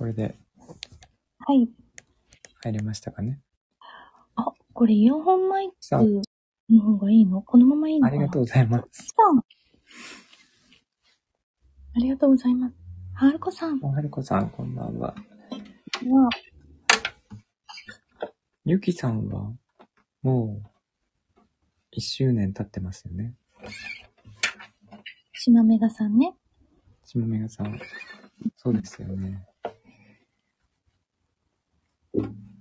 これではい。入れましたかね。あ、これイヤホンマイさあクの方がいいの？このままいいのかな？ありがとうございます。さあ。ありがとうございます。はるこさんは、おはるこさん、こんばんは。ゆきさんは、もう、一周年経ってますよね。しまめがさんね。しもめがさん。そうですよね。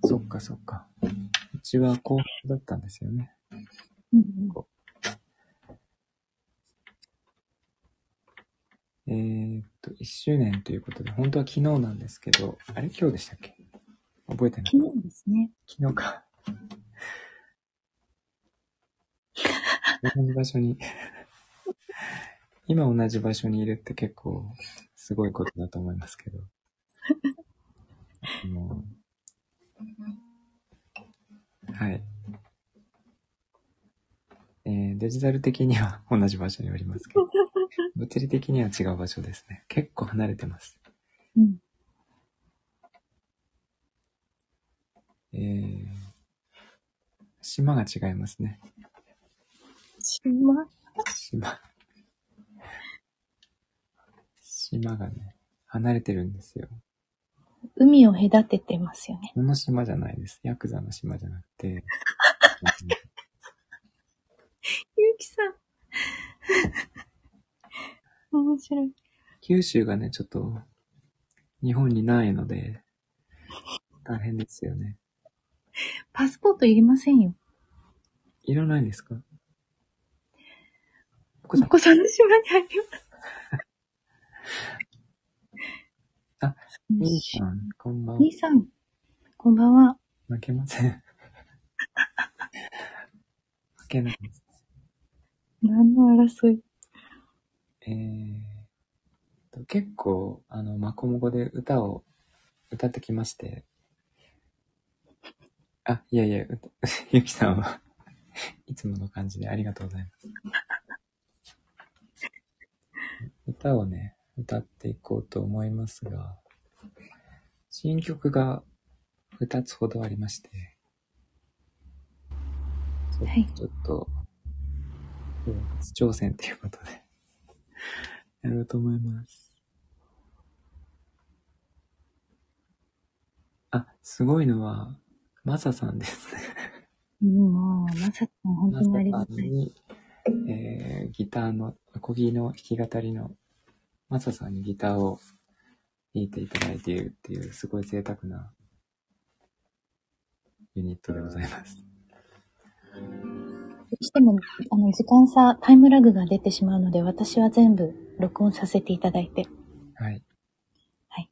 そっかそっか。うちは幸福だったんですよね。うんうんえー、っと、一周年ということで、本当は昨日なんですけど、あれ？今日でしたっけ？覚えてない？昨日ですね。昨日か。同じ場所に、今同じ場所にいるって結構すごいことだと思いますけど。あのはい。えーデジタル的には 同じ場所におりますけど、物理的には違う場所ですね。結構離れてます。うん。えー、島が違いますね。しま、島。島がね、離れてるんですよ。海を隔ててますよね。この島じゃないです。ヤクザの島じゃなくて、ゆうきさん。面白い。九州がね、ちょっと、日本にないので、大変ですよね。パスポートいりませんよ。いらないんですか？お子さんの島にあります。あ、みーさん、こんばんは。みーさん、こんばんは。負けません。負けないです。何の争い？えーと、結構、あの、マコモコで歌を歌ってきまして。あ、いやいや、歌 ゆきさんは、いつもの感じでありがとうございます。歌をね、歌っていこうと思いますが、新曲が2つほどありまして、ちょはいちょっと、初挑戦ということで、やろうと思います。あ、すごいのは、マサさんですね。うん、もう、まさか本当マサさにありがたい。えー、ギターの、アコギの弾き語りの、マサさんにギターを弾いていただいているっていう、すごい贅沢なユニットでございます。どうしても、あの、時間差、タイムラグが出てしまうので、私は全部録音させていただいて。はい。はい。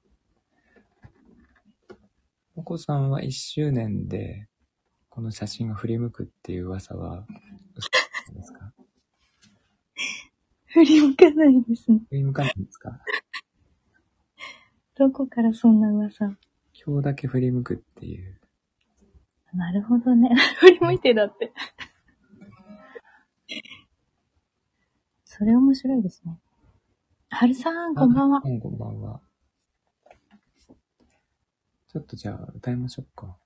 お子さんは1周年で、この写真が振り向くっていう噂は、嘘ですか？振り向かないですね。振り向かないんですか？どこからそんな噂？今日だけ振り向くっていう。なるほどね。振り向いてだって。それ面白いですね。はるさん、こんばんはあ。こんばんは。ちょっとじゃあ歌いましょうか。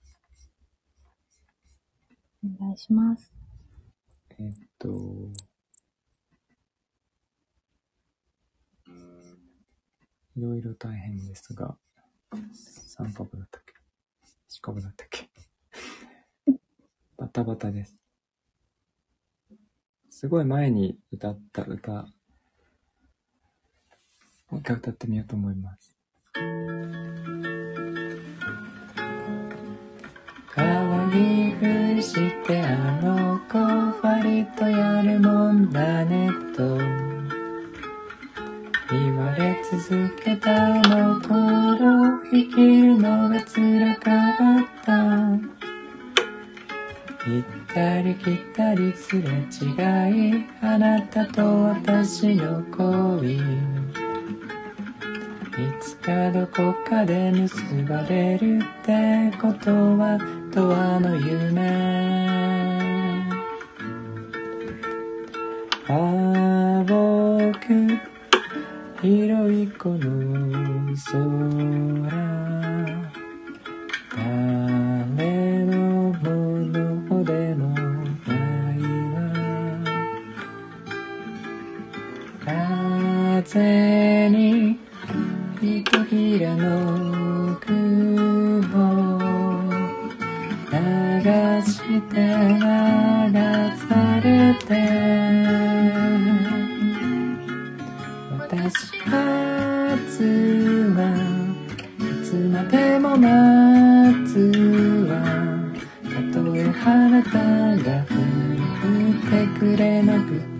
お願いします。えーっと、いろいろ大変ですが、三カブだったっけ？四カブだったっけ？バタバタです。すごい前に歌った歌、もう一回歌ってみようと思います。可愛いふりしてあの子割とやるもんだねと言われ続けたあの頃生きるのが辛かった。行ったり来たりすれ違いあなたと私の恋。いつかどこかで結ばれるってことは永遠の夢。ああ僕広いこの空誰のものでもないわ風にひとひらの雲流して流されて夏はたとえ花束が降ってくれなくて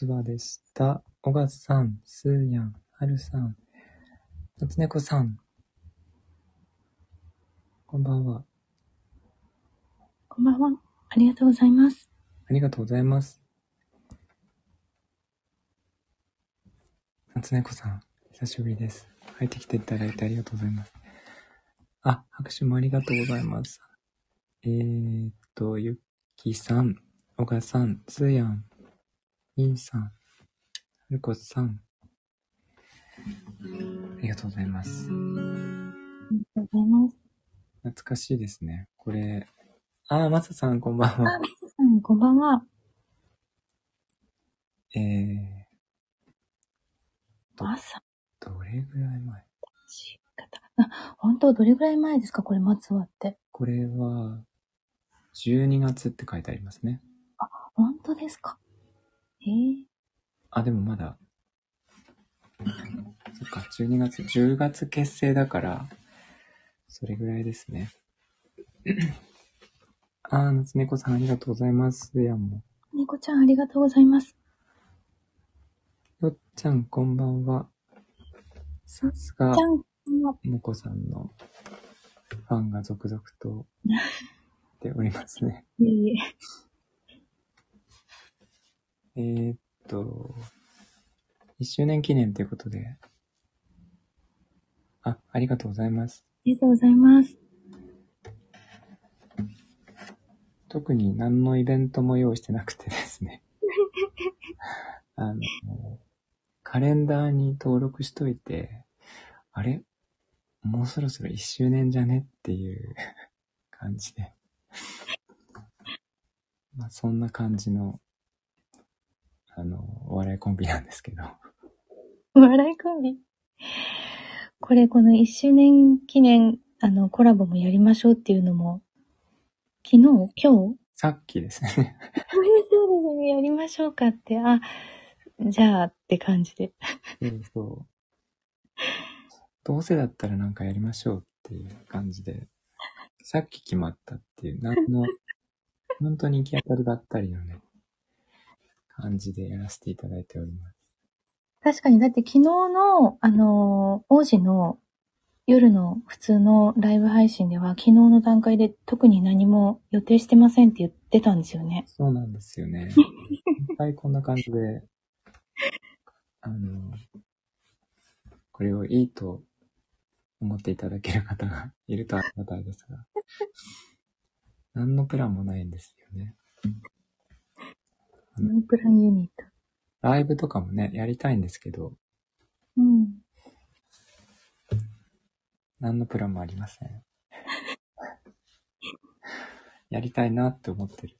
夏場でした。小勝さん、スーヤン、はるさん、夏猫さん。こんばんは。こんばんは。ありがとうございます。ありがとうございます。夏猫さん、久しぶりです。入ってきていただいてありがとうございます。あ、拍手もありがとうございます。えーっと、ゆっきさん、小賀さん、つーやん、みんさん、はるこさん。ありがとうございます。ありがとうございます。懐かしいですね。これ、あー、まささん、こんばんは。うん、こんばんは。えー、朝、どれぐらい前？本当どれぐらい前ですか？これ、松はって。これは、12月って書いてありますね。本当ですか？えー、あ、でもまだ、そっか、12月、10月結成だから、それぐらいですね。あー、夏猫さんありがとうございます。やんも。猫ちゃんありがとうございます。よっちゃん、こんばんは。さすがもこさんのファンが続々と出ておりますね。いえいえ。えーっと、1周年記念ということで。あ、ありがとうございます。ありがとうございます。特に何のイベントも用意してなくてですね。あの、カレンダーに登録しといて、あれ？もうそろそろ1周年じゃね？っていう感じで。まあ、そんな感じの、あの、お笑いコンビなんですけど。笑いコンビ？これ、この1周年記念、あの、コラボもやりましょうっていうのも、昨日？今日？さっきですね。そうですね、やりましょうかって、あ、じゃあって感じで。そう。どうせだったらなんかやりましょうっていう感じで、さっき決まったっていう、何の、本当に行き当たりばったりのね、感じでやらせていただいております。確かに、だって昨日の、あのー王子の夜の普通のライブ配信では、昨日の段階で特に何も予定してませんって言ってたんですよね。そうなんですよね。一回こんな感じで、あの、これをいいと思っていただける方がいるとありがたいですが、何のプランもないんですよね。ノープランユニット。ライブとかもね、やりたいんですけど、うん。何のプランもありません。やりたいなって思ってる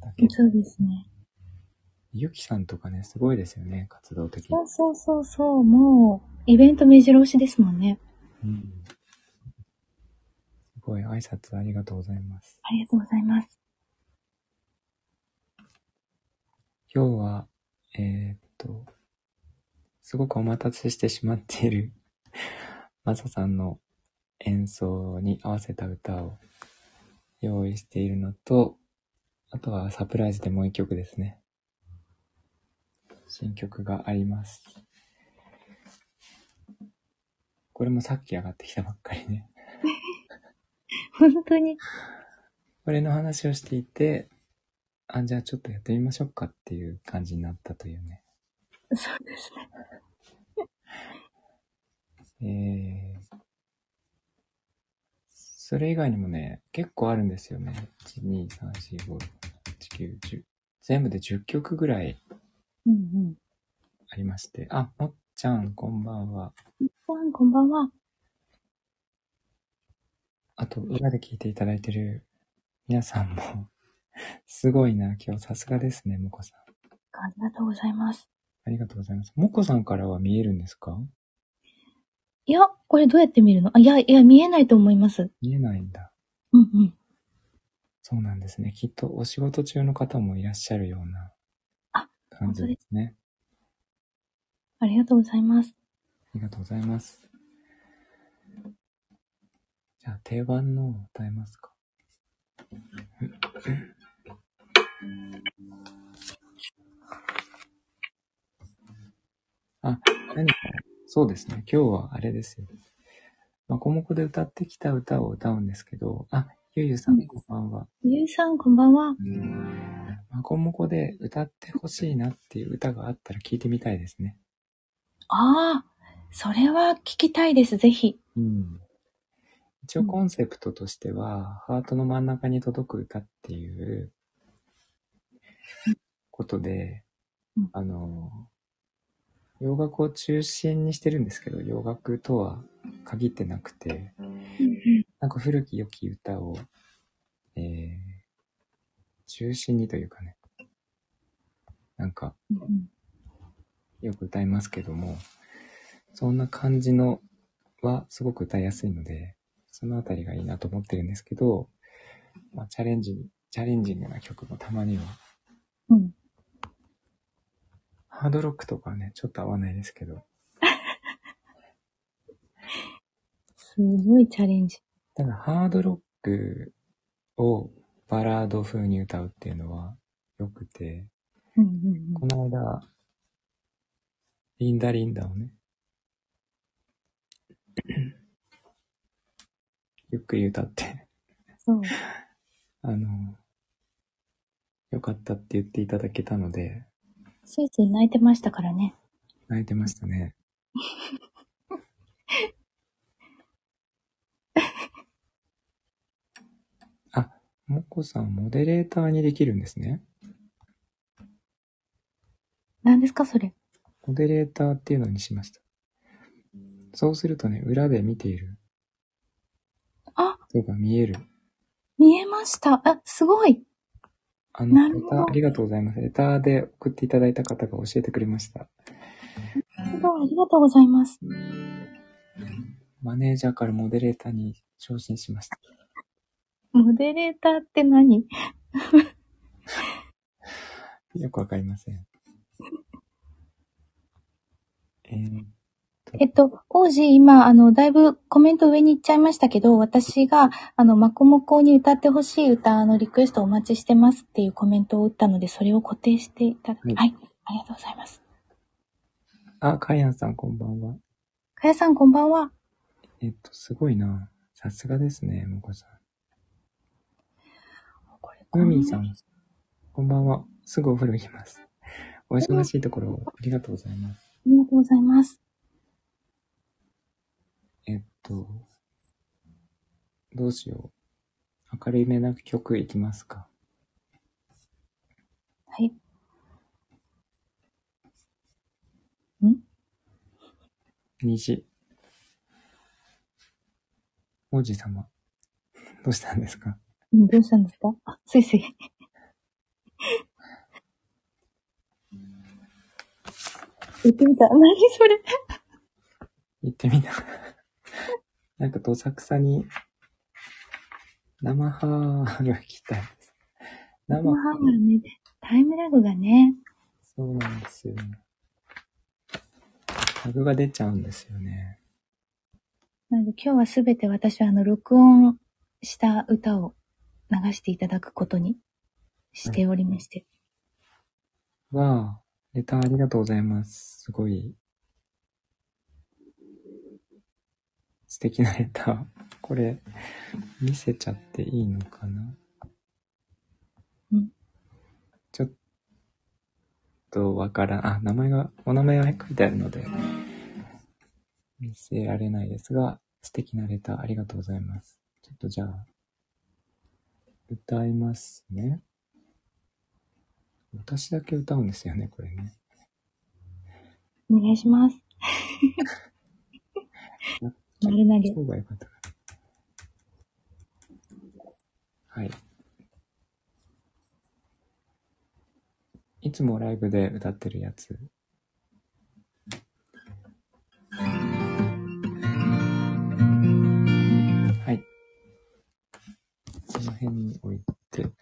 だけで。そうですね。ゆきさんとかね、すごいですよね、活動的にそ。うそうそうそう、もう、イベント目白押しですもんね。うん。すごい挨拶ありがとうございます。ありがとうございます。今日は、えーっと、すごくお待たせしてしまっている、マサさんの演奏に合わせた歌を用意しているのと、あとはサプライズでもう一曲ですね。新曲があります。これもさっき上がってきたばっかりね。本当に。これの話をしていて、あ、じゃあちょっとやってみましょうかっていう感じになったというね。そうですね。えー、それ以外にもね、結構あるんですよね。1、2、3、4、5、8、9、10。全部で10曲ぐらいうんうん。ありまして。あ、もっちゃん、こんばんは。さん、こんばんは。あと、裏で聞いていただいてる皆さんも、すごいな、今日さすがですね、もこさん。ありがとうございます。ありがとうございます。もこさんからは見えるんですか？いや、これどうやって見るの？あ、いや、いや、見えないと思います。見えないんだ。うんうん。そうなんですね。きっとお仕事中の方もいらっしゃるようなあ感じですね。ありがとうございます。ありがとうございます。じゃあ定番のを歌えますか。あ、何か、そうですね。今日はあれですよ。まこもこで歌ってきた歌を歌うんですけど、あ、ゆうゆうさん、こんばんは。ゆうさん、こんばんは。まこもこで歌ってほしいなっていう歌があったら聞いてみたいですね。ああ、それは聞きたいです、ぜひ。うん。一応コンセプトとしては、ハートの真ん中に届く歌っていうことでうん、あの、洋楽を中心にしてるんですけど、洋楽とは限ってなくて、なんか古き良き歌を、えー、中心にというかね、なんかよく歌いますけども、そんな感じのはすごく歌いやすいので、そのあたりがいいなと思ってるんですけど、まあ、チャレンジ、チャレンジングな曲もたまには、うん。ハードロックとかはね、ちょっと合わないですけど、すごいチャレンジ。ただハードロックをバラード風に歌うっていうのは良くて、うんうんこの間、リンダリンダをね、ゆっくり歌って、そう。あの、良かったって言っていただけたので、ついつい泣いてましたからね。泣いてましたね。あ、もこさん、モデレーターにできるんですね。何ですか、それ。モデレーターっていうのにしました。そうするとね、裏で見ているあ、人が見える。見えました。あ、すごい。あの、レター、ありがとうございます。レターで送っていただいた方が教えてくれました。すごいありがとうございます。マネージャーからモデレーターに昇進しました。モデレーターって何？よくわかりません。えー、えっと、王子、今、あの、だいぶコメント上に行っちゃいましたけど、私が、あの、マコモコに歌ってほしい歌のリクエストお待ちしてますっていうコメントを打ったので、それを固定していただき、はいはい、ありがとうございます。あ、カヤンさんこんばんは。かやさん、こんばんは。えっと、すごいな。さすがですね、もこさん。これ、ムーさん、こんばんは。すぐお風呂行きます。お忙しいところ、ありがとうございます。ありがとうございます。えっと、どうしよう。明るいめな曲いきますか。はい。ん？虹。王子様。どうしたんですか？うんどうしたんですか？あ、すいすい。言ってみた。何それ？行ってみた。なんかどさくさに、生ハーが来たいです。生生ハーがね、タイムラグがね、そうなんですよ。タグが出ちゃうんですよね。なので今日はすべて私はあの、録音した歌を流していただくことにしておりまして。わあ、レターありがとうございます。すごい、素敵なレター。これ、見せちゃっていいのかな？うんちょっとわからん。あ、名前が、お名前が書いてあるので、見せられないですが、素敵なレターありがとうございます。ちょっとじゃあ、歌いますね。私だけ歌うんですよね、これね。お願いします。丸投げ。そうがよかったかな。はい。いつもライブで歌ってるやつ。はい。この辺に置いて。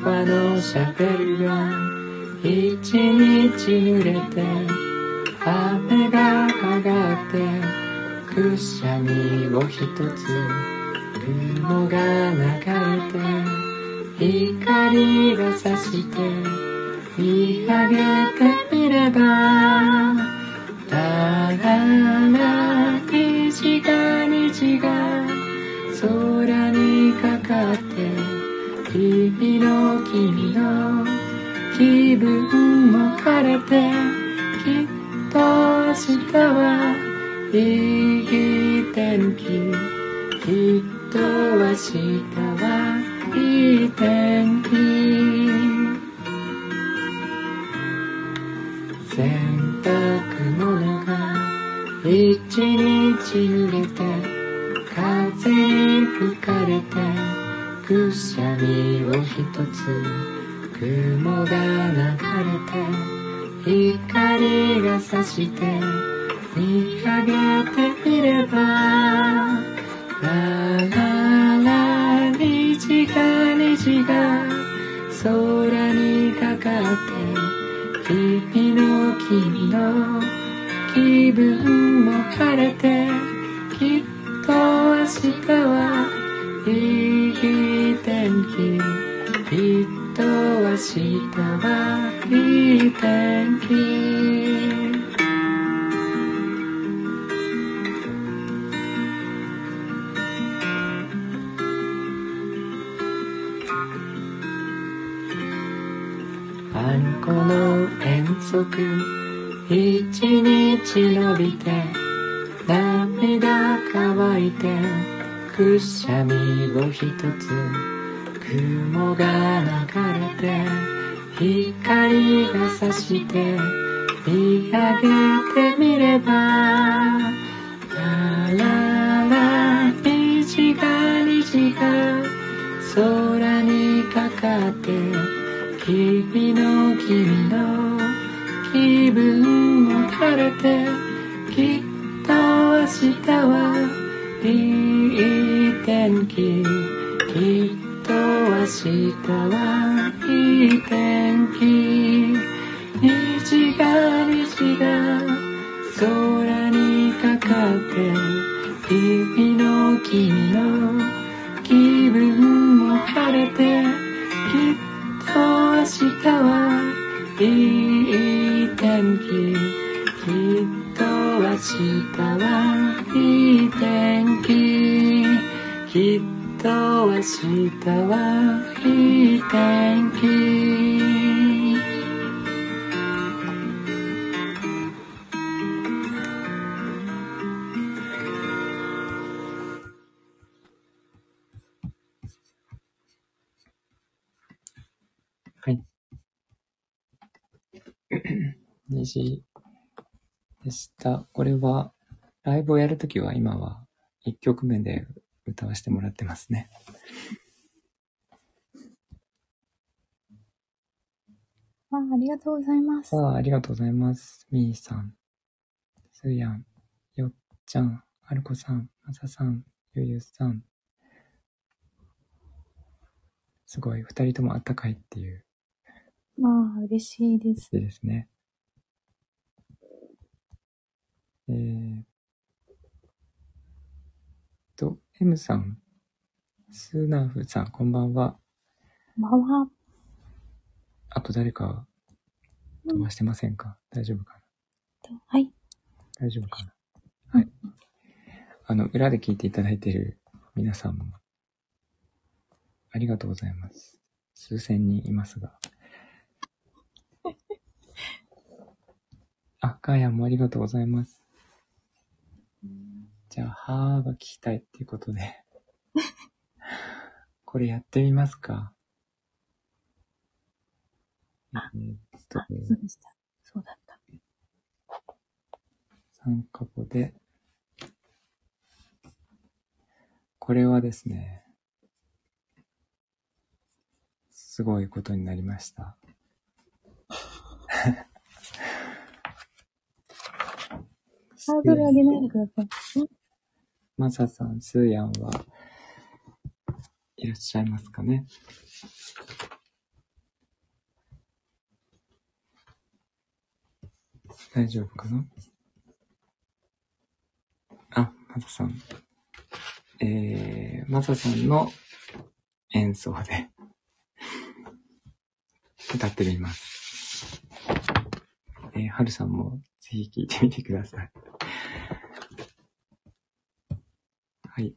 ビワのシャベルが一日濡れて雨が上がってくしゃみを一つ。雲が流れて光が差して見上げてみればただらら虹が虹が空にかかって君の君の気分も晴れてきっと明日はいい天気きっと明日はいい天気洗濯物が一日濡れてくしゃみを一つ。雲が流れて光が差して見上げてみればラララ虹が虹が空にかかって君の君の気分も晴れて天気あんこの遠足一日伸びて涙乾いてくしゃみを一つ。雲が流れて光が差して見上げてみればラララ虹が虹が空にかかって君の君の気分も晴れてきっと明日はいい天気きっと明日はいい天気虹が虹が空にかかって君の君の気分も晴れてきっと明日はいい天気きっと明日はいい天気きっと明日は天気はい。2時でした。これは、ライブをやるときは今は1曲目で歌わせてもらってますね。あありがとうございます。さあ、ありがとうございます。みーさん、すーやん、よっちゃん、はるこさん、まささん、ゆゆさん。すごい、二人ともあったかいっていうまあ、嬉しいです。でですね。えー、と、M さん、スーナーフさん、こんばんは。こんばんは。あと誰か飛ばしてませんか、大丈夫かな？はい。大丈夫かな？はい。あの、裏で聞いていただいている皆さんも、ありがとうございます。数千人いますが。あ、かーやんもありがとうございます。じゃあ、はーが聞きたいっていうことで。これやってみますか？あそうでした。そうだった。参加語で、これはですね、すごいことになりました。ハードル上げないでください。マサさん、スーヤンはいらっしゃいますかね？大丈夫かな？あ、マサさん。えー、マサさんの演奏で歌ってみます。えー、はるさんもぜひ聴いてみてください。はい。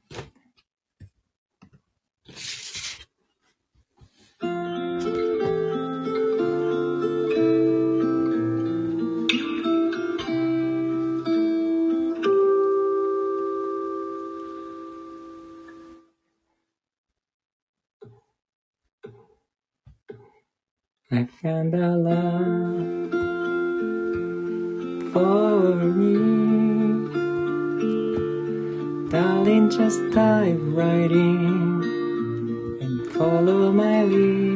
I found a love for me. Darling, just dive right in and follow my lead.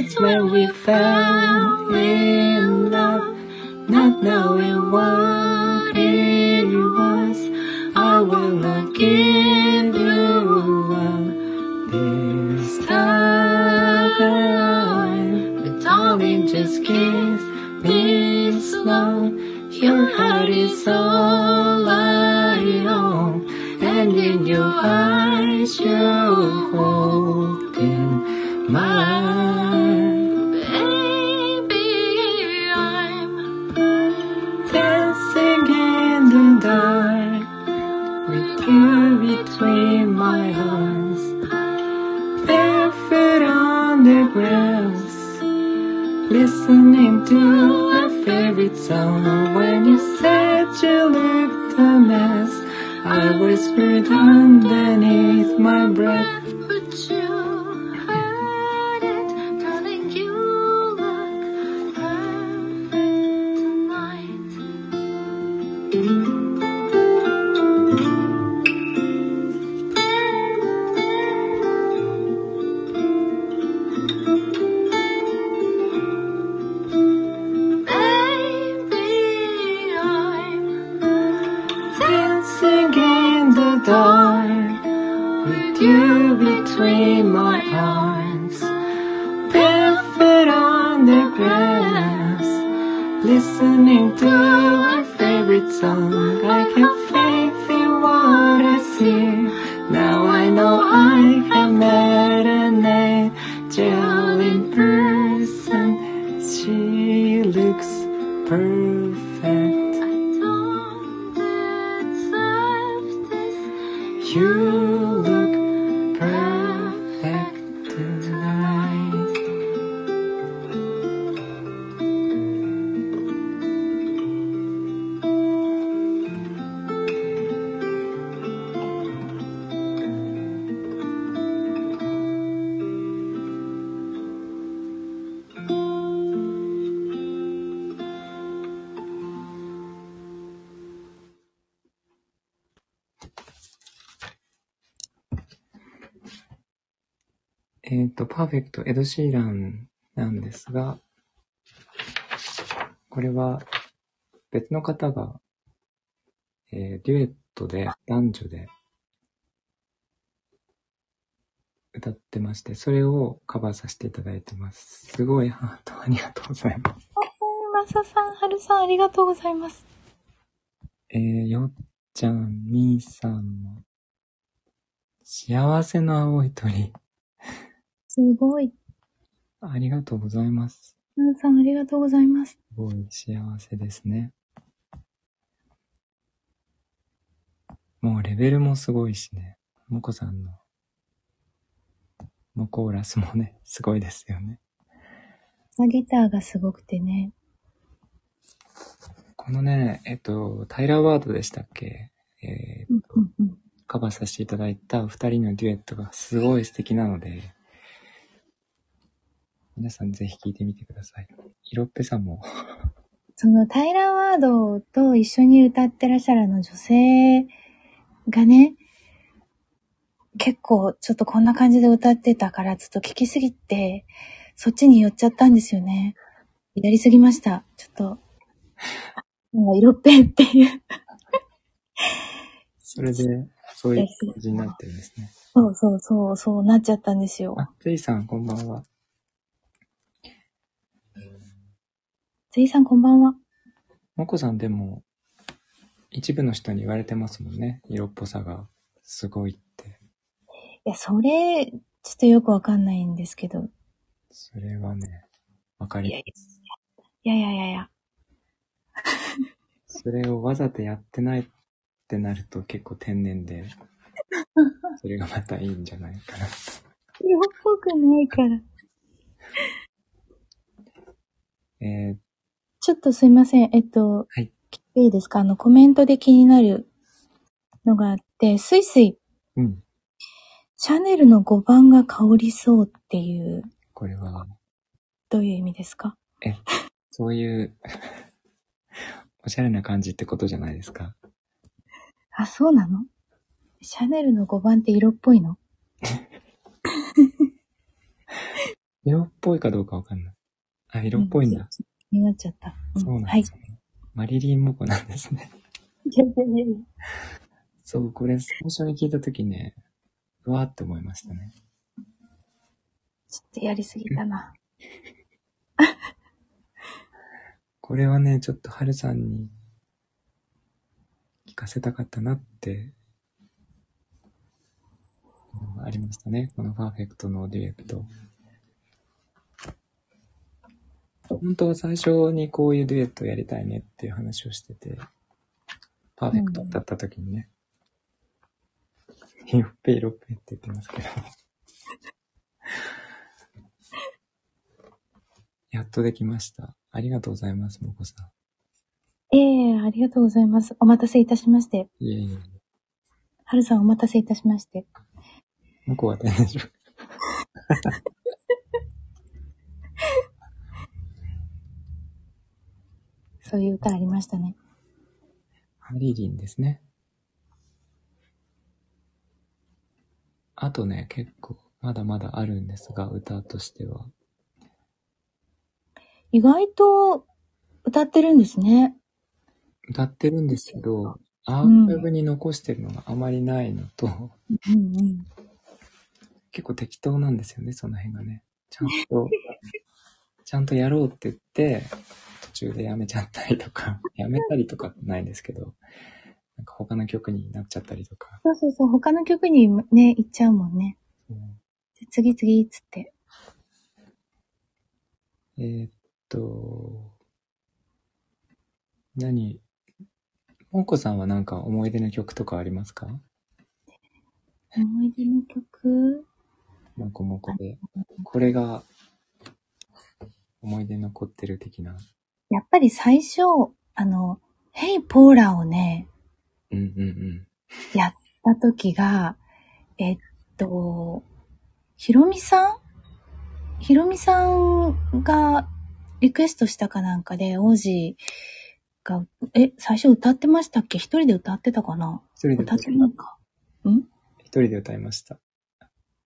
Kids when we fell in love, not knowing what it was. I will not give you up this time. But darling, just kiss me slow. Your heart is all I own, and in your eyes you're holding mine. To our favorite song. When you said you looked a mess, I whispered underneath my breath. パーフェクト、エド・シーランなんですが、これは別の方が、えーデュエットで、男女で歌ってまして、それをカバーさせていただいてます。すごいハートありがとうございます。まささん、はるさん、ありがとうございます。えー、よっちゃん、みーさんも、幸せの青い鳥、すごい。ありがとうございます。はるさん、ありがとうございます。すごい幸せですね。もうレベルもすごいしね。もこさんの、もうコーラスもね、すごいですよね。ギターがすごくてね。このね、えっと、タイラーワードでしたっけ？えーうんうんうん。カバーさせていただいた二人のデュエットがすごい素敵なので、皆さんぜひ聴いてみてください。色っぺさも、そのタイラーワードと一緒に歌ってらっしゃるあの女性がね、結構ちょっとこんな感じで歌ってたから、ちょっと聞きすぎて、そっちに寄っちゃったんですよね。やりすぎました。ちょっと、もう色っぺっていう。それで、そういう感じになってるんですね。そうそうそう、そうなっちゃったんですよ。あ、ついさん、こんばんは。ついさんこんばんは。もこさんでも、一部の人に言われてますもんね。色っぽさがすごいって。いや、それ、ちょっとよくわかんないんですけど。それはね、わかりいやいます。やいやいやいや。それをわざとやってないってなると結構天然で、それがまたいいんじゃないかなと。色っぽくないから。えー、ちょっとすいません。えっと、はい。いいですか？あの、コメントで気になるのがあって、スイスイ、うん。シャネルの5番が香りそうっていう、これは、どういう意味ですか？そういう、おしゃれな感じってことじゃないですか？あ、そうなの？シャネルの5番って色っぽいの？色っぽいかどうかわかんない。あ、色っぽいんだ。気になっちゃった。うんそうなんはい。いですね。マリリン・モコなんですね。やいやいやいやそう、これ最初に聞いたときね、うわーって思いましたね。ちょっとやりすぎたな。これはね、ちょっと春さんに聞かせたかったなって、うんありましたね。このパーフェクトのデュエット。本当は最初にこういうデュエットやりたいねっていう話をしてて、パーフェクトだった時にね、よっぺいろっぺいって言ってますけど。やっとできました。ありがとうございます、もこさええありがとうございます。お待たせいたしまして。ん。いえいえ。はるさんお待たせいたしまして。もこは大丈夫。そういう歌ありましたね。ハリリンですね。あとね、結構、まだまだあるんですが、歌としては。意外と歌ってるんですね。歌ってるんですけど、アーカイブに残してるのがあまりないのと、うんうん。結構適当なんですよね、その辺がね。ちゃんと、ちゃんとやろうって言って、途中でやめちゃったりとか、やめたりとかないんですけど、なんか他の曲になっちゃったりとか。そうそうそう、他の曲にね、行っちゃうもんね。次々っつって。えーっと、何、もんこさんはなんか思い出の曲とかありますか？思い出の曲？もこもこで。これが思い出に残ってる的な。やっぱり最初、あの、ヘイポーラをね、うんうんうん。やった時が、えっと、ひろみさん？ひろみさんがリクエストしたかなんかで、王子が、え、最初歌ってましたっけ？一人で歌ってたかな？一人で歌ってないか。ん？一人で歌いました。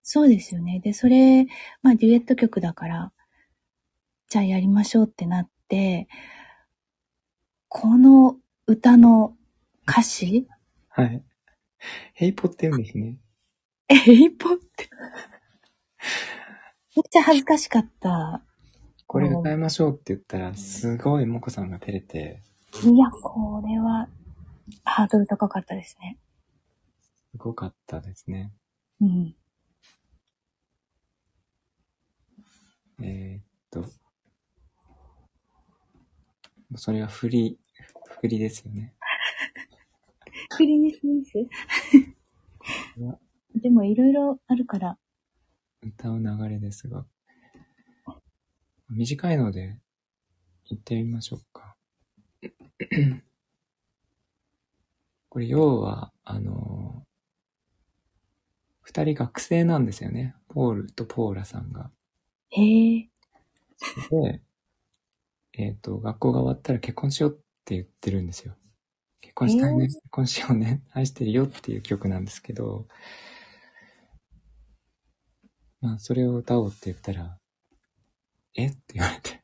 そうですよね。で、それ、まあ、デュエット曲だから、じゃあやりましょうってなって、この歌の歌詞？はい。ヘイポって言うんですね。え、ヘイポって。めっちゃ恥ずかしかった。これ歌いましょうって言ったら、すごいもこさんが照れて、いや、これは、ハードル高かったですね。すごかったですね。うん。えーっと、それは振り、振りですよね。クリニスミスうわでもいろいろあるから、歌う流れですが、短いので、行ってみましょうか。これ、要は、あの、二人学生なんですよね。ポールとポーラさんが。へえ、で、えっ、と、学校が終わったら結婚しようって言ってるんですよ。結婚したいね、えー結婚しようね、愛してるよっていう曲なんですけど、まあ、それを歌おうって言ったら、え？って言われて。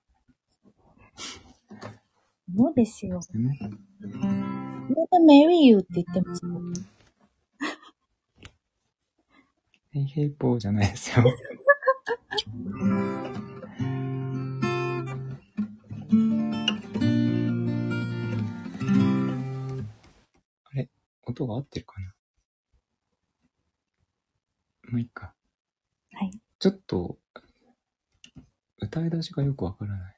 そうですよ。ね、Never marry you って言ってますもん。ヘイヘイポーじゃないですよ。音が合ってるかなまあ、いいか。はい。ちょっと、歌い出しがよくわからない。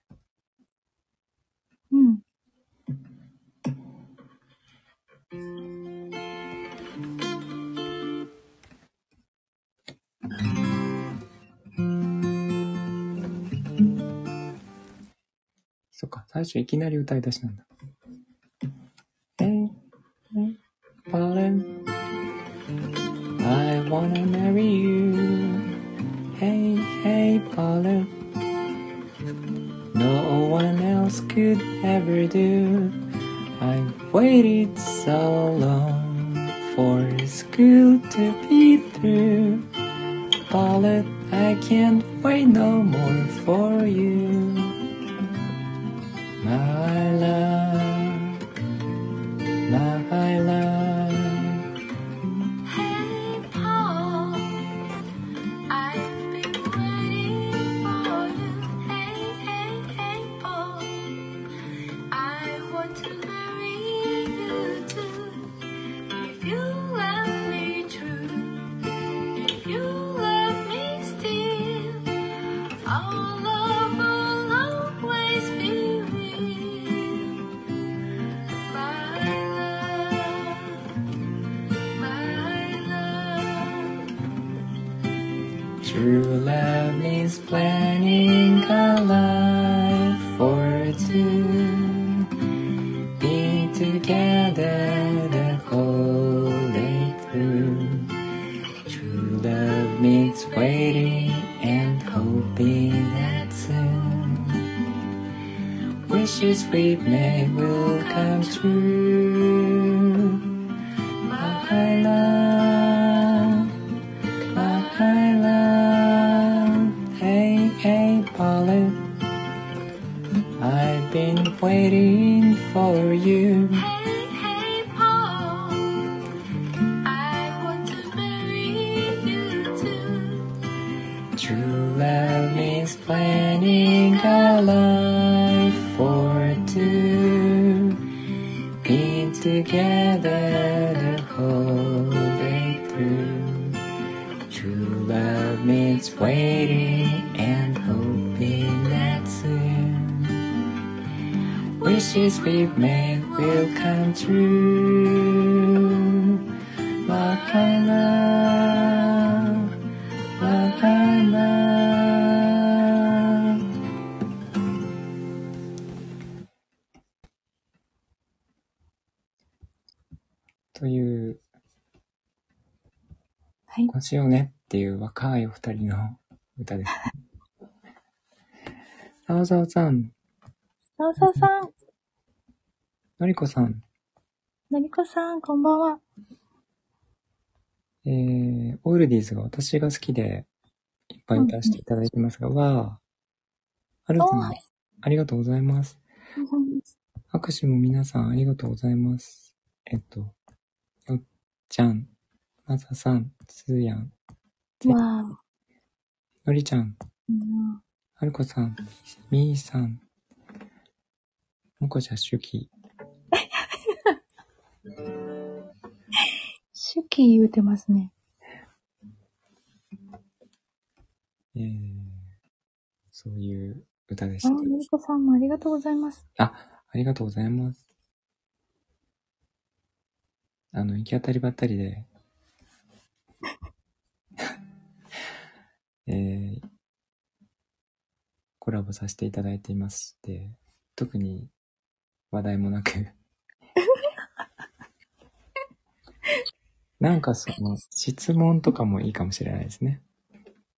うん。そっか、最初いきなり歌い出しなんだ。Darling, I wanna marry you. Hey, hey, darling, no one else could ever do. I've waited so long for school to be through. Darling, I can't wait no more for you. My しようねっていう若いお二人の歌です。さおさおさん、さおさおさん、のりこさん、のりこさん、こんばんは。えー、オールディーズが私が好きでいっぱい歌わせていただいてますが、わー、はるさんありがとうございます。拍手も皆さんありがとうございます。えっと、よっちゃん、まささん、つーやん、わー。のりちゃん、うんはるこさん、みーさん、もこちゃしゅき、手記 言うてますね。えー、そういう歌でしあ、た。のりこさんもありがとうございます。あ、ありがとうございます。あの、行き当たりばったりで、えー、コラボさせていただいていまして、特に話題もなく、なんかその、質問とかもいいかもしれないですね。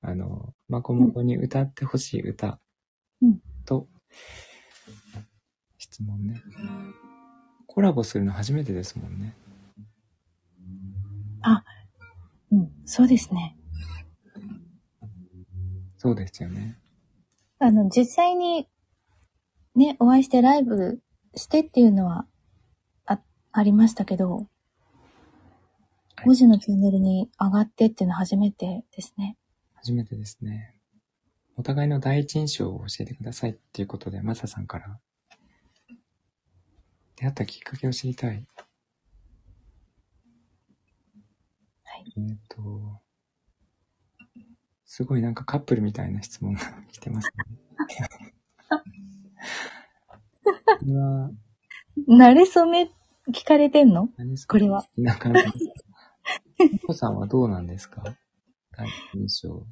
あの、まこもこに歌ってほしい歌うんと、質問ね。コラボするの初めてですもんね。うん、そうですね。そうですよね。あの、実際に、ね、お会いしてライブしてっていうのは、あ、ありましたけど、はい5時のチャンネルに上がってっていうのは初めてですね。初めてですね。お互いの第一印象を教えてくださいっていうことで、マサさんから、出会ったきっかけを知りたい。はい。えっ、と、すごいなんかカップルみたいな質問が来てますね。これは、慣れ初め聞かれてんの？これは。なかお子さんはどうなんですか？第一印象。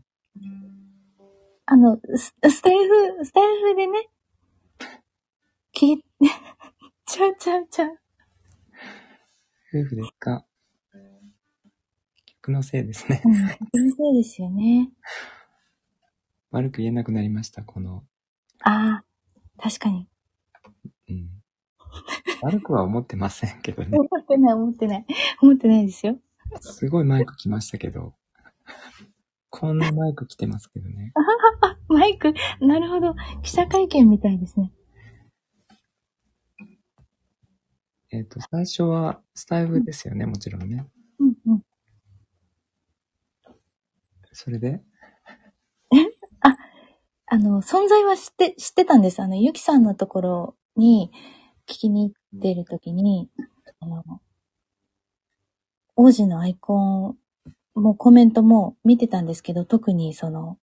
あの、ススタイフ、スタイフでね、聞い、ちゃうちゃうちゃう。夫婦ですか？曲のせいですね。うん、先生ですよね。悪く言えなくなりました、この。ああ、確かに。うん。悪くは思ってませんけどね。思ってない、思ってない。思ってないですよ。すごいマイク来ましたけど。こんなマイク来てますけどね。あ、マイク、なるほど。記者会見みたいですね。えっ、と、最初はスタイフですよね、もちろんね。うんうん。それで？え？ああの、存在は知って、知ってたんです。あの、ゆきさんのところに聞きに行ってるときに、あの、王子のアイコンもコメントも見てたんですけど、特にその、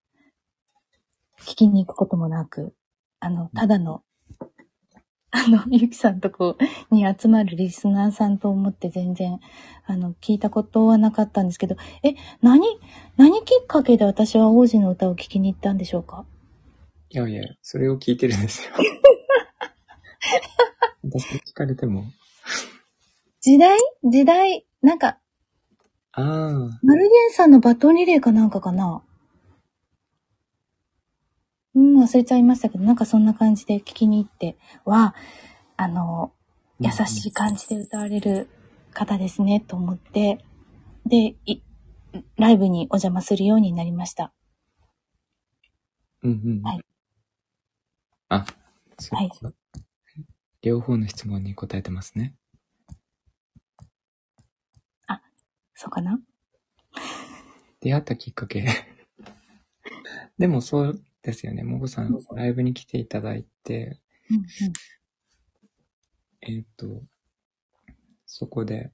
聞きに行くこともなく、あの、ただの、あの、ゆきさんとこに集まるリスナーさんと思って全然、あの、聞いたことはなかったんですけど、え、何、何きっかけで私は王子の歌を聞きに行ったんでしょうか？いやいや、それを聞いてるんですよ。私に聞かれても、時代？時代、なんか、ああ、マルゲンさんのバトンリレーかなんかかな？うん、忘れちゃいましたけど、なんかそんな感じで聞きに行って、は、あの、優しい感じで歌われる方ですね、と思って、で、いライブにお邪魔するようになりました。うんうん。はいあ、そうはい両方の質問に答えてますね。そうかな？出会ったきっかけ。でもそうですよね。もごさん、ライブに来ていただいて、うんうん。えっ、と、そこで、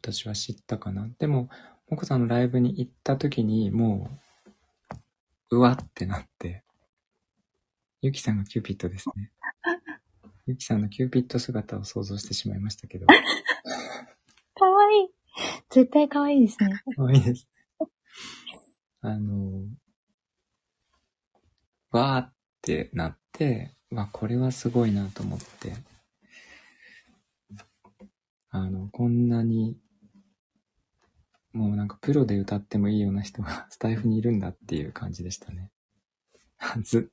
私は知ったかな。でも、もこさんのライブに行った時に、もう、うわってなって、ゆきさんがキューピッドですね。ゆきさんのキューピッド姿を想像してしまいましたけど、かわいい。絶対かわいいですね。可愛いです。あの、わーってなって、わ、これはすごいなと思って、あの、こんなに、もうなんかプロで歌ってもいいような人が スタイフにいるんだっていう感じでしたね。はず。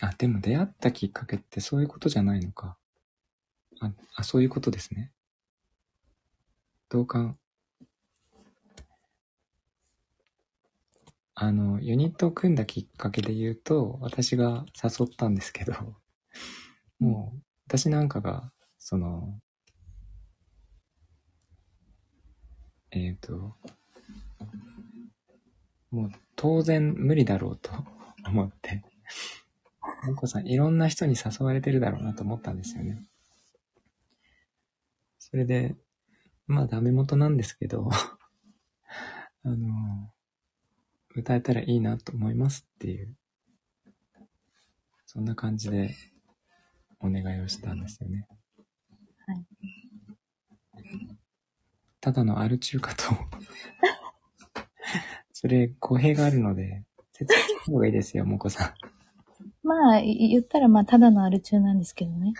あ、でも出会ったきっかけってそういうことじゃないのか。あ、あそういうことですね。同感。あの、ユニットを組んだきっかけで言うと、私が誘ったんですけど、もう、私なんかが、その、えっ、と、もう当然無理だろうと 思って、もこさんいろんな人に誘われてるだろうなと思ったんですよね。それで、まあダメ元なんですけど、あの、歌えたらいいなと思いますっていう、そんな感じでお願いをしたんですよね。はい。ただのアル中かと。それ、語弊があるので、説明した方がいいですよ、もこさん。まあ、い言ったらまあ、ただのアル中なんですけどね。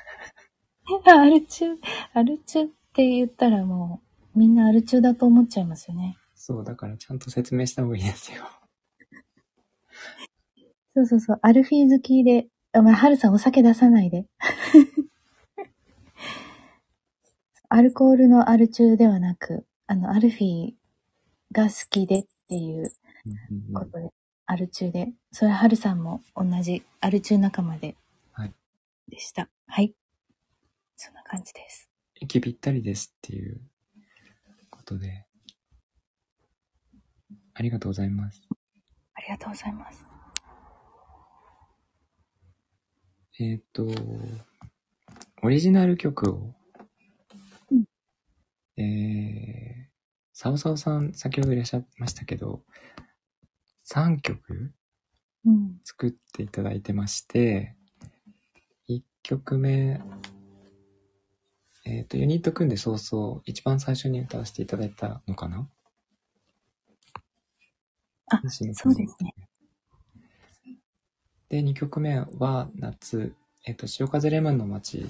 アル中、アル中って言ったらもう、みんなアル中だと思っちゃいますよね。そう、だからちゃんと説明した方がいいですよ。そうそうそう、アルフィー好きで、あ、まあ、はるさんお酒出さないで。アルコールのアル中ではなく、あの、アルフィーが好きでっていうことで、アル中で。それはるさんも同じアル中仲間で、はい。でした。はい。そんな感じです。息ぴったりですっていうことで、ありがとうございます。ありがとうございます。えっ、と、オリジナル曲を、うんえー、サオサオさん、先ほどいらっしゃいましたけど、3曲うん。作っていただいてまして、1曲目、えっ、と、ユニット組んで早々、一番最初に歌わせていただいたのかな？あそうですね。で、2曲目は夏、えっ、と、潮風レモンの街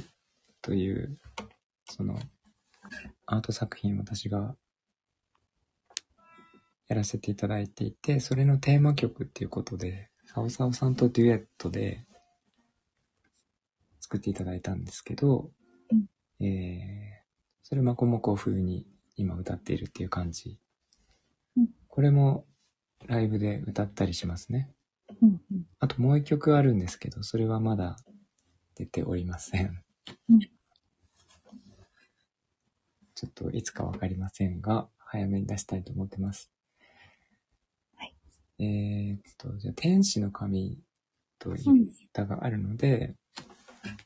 という、その、アート作品を私がやらせていただいていて、それのテーマ曲っていうことで、サオサオさんとデュエットで作っていただいたんですけど、えー、それマコモコ風に今歌っているっていう感じ。うんこれもライブで歌ったりしますね。うんうん。あともう一曲あるんですけど、それはまだ出ておりません。うんちょっといつかわかりませんが、早めに出したいと思ってます。はい。えーっと、じゃあ、天使の神という歌があるので、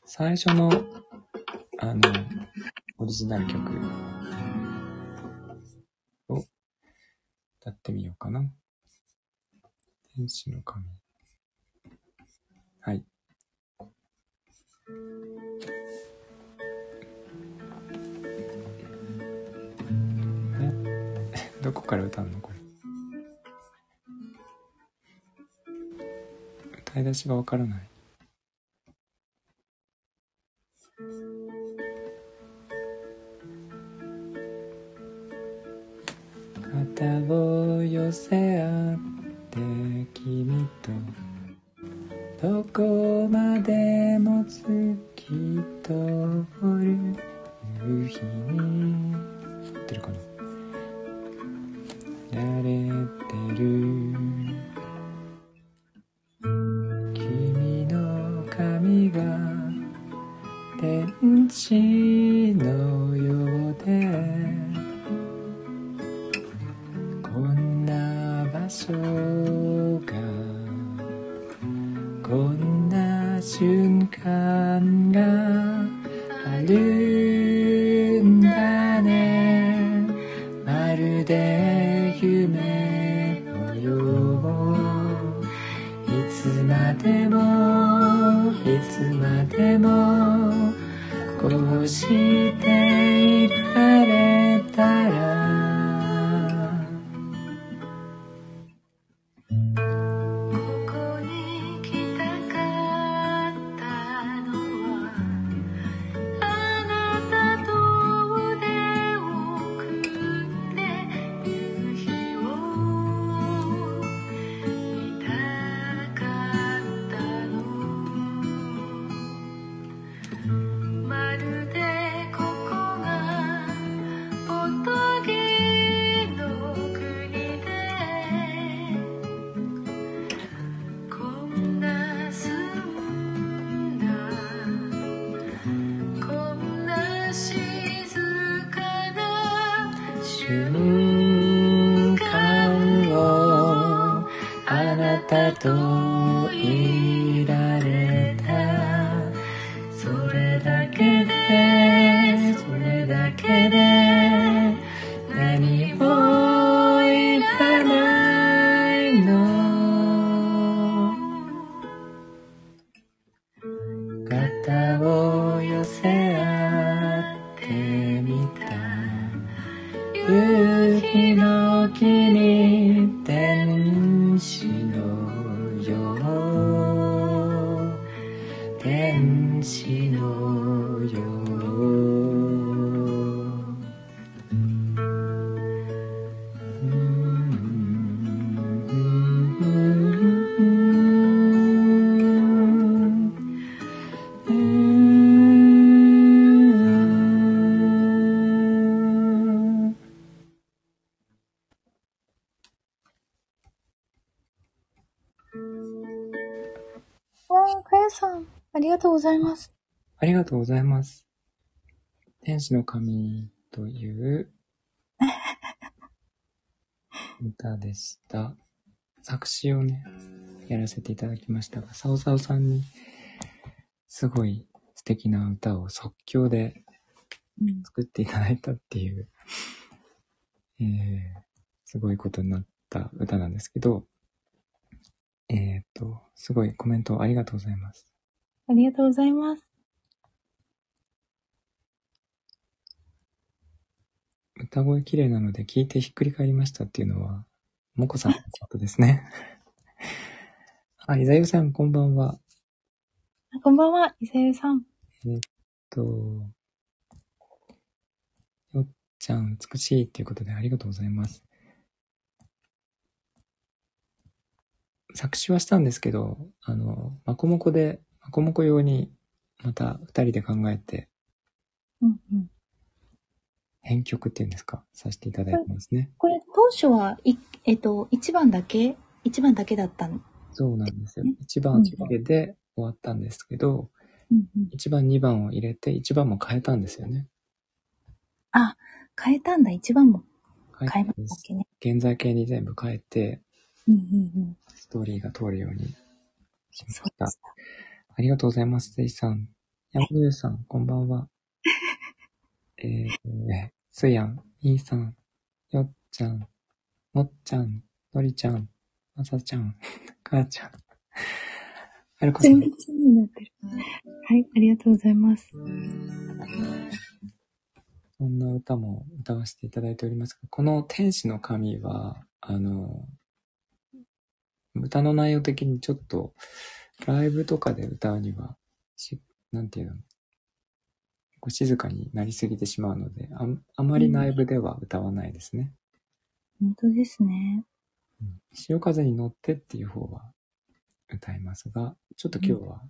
最初の、あの、オリジナル曲を歌ってみようかな。天使の神。はい。え？どこから歌うの？これ。歌い出しがわからない。肩を寄せ合って君とどこまでも月通る夕日に。合ってるかな？慣れてる。君の髪が天使とうございます。天使の神という 歌でした。作詞をね、やらせていただきましたが、サオサオさんにすごい素敵な歌を即興でうん作っていただいたっていう、えー、すごいことになった歌なんですけど、えーっと、すごいコメントありがとうございます。ありがとうございます。歌声綺麗なので聞いてひっくり返りましたっていうのは、もこさんのことですね。あ、いざゆさん、こんばんは。あこんばんは、伊勢ゆさん。と、よっちゃん、美しいっていうことでありがとうございます。作詞はしたんですけど、あの、まこもこで、まこもこ用に、また二人で考えて、うんうん。編曲っていうんですか、させていただいてますね。これ、当初は、い、えっと、1番だけ ?1 番だけだったの。そうなんですよね。一番だけで終わったんですけど、うんうん。1番、2番を入れて、1番も変えたんですよね。あ、変えたんだ、1番も変変えましたっけね。現在形に全部変えて、うんうんうん。ストーリーが通るようにしました。ありがとうございます、せいさん。山口さん、こんばんは。えー、すやん、いーさん、よっちゃん、もっちゃん、のりちゃん、まさちゃん、かあちゃん。あるこさん、全然になってる。はい、ありがとうございます。そんな歌も歌わせていただいておりますが、この天使の神は、あの、歌の内容的にちょっと、ライブとかで歌うには、し、なんていうの、静かになりすぎてしまうので、ああまりライブでは歌わないですね。本当ですね。潮風に乗ってっていう方は歌いますが、ちょっと今日は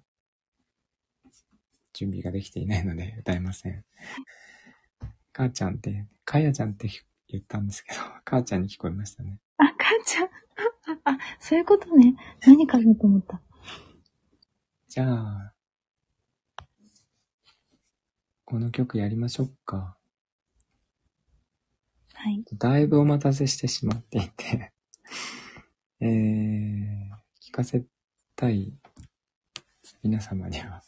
準備ができていないので歌えません。母ちゃんって、かやちゃんって言ったんですけど、母ちゃんに聞こえましたね。あ、かんちゃん。あ、そういうことね。何かなと思った。じゃあ、この曲やりましょうか。はい。だいぶお待たせしてしまっていて、えー、聞かせたい皆様には、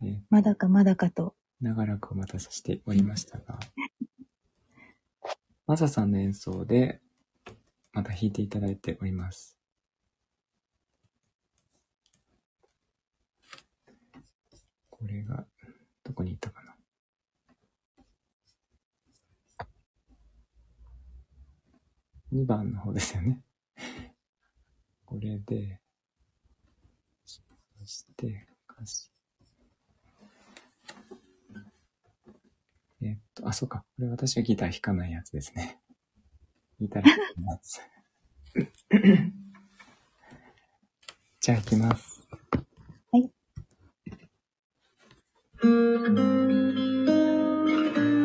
えーまだかまだかと。長らくお待たせしておりましたが、マサさんの演奏で、また弾いていただいております。これが、どこに行ったかな。2番の方ですよね。これで、そして、歌詞。えっと、あ、そうか。これ私はギター弾かないやつですね。ギター弾かないやつ。じゃあ弾きます。Thank you.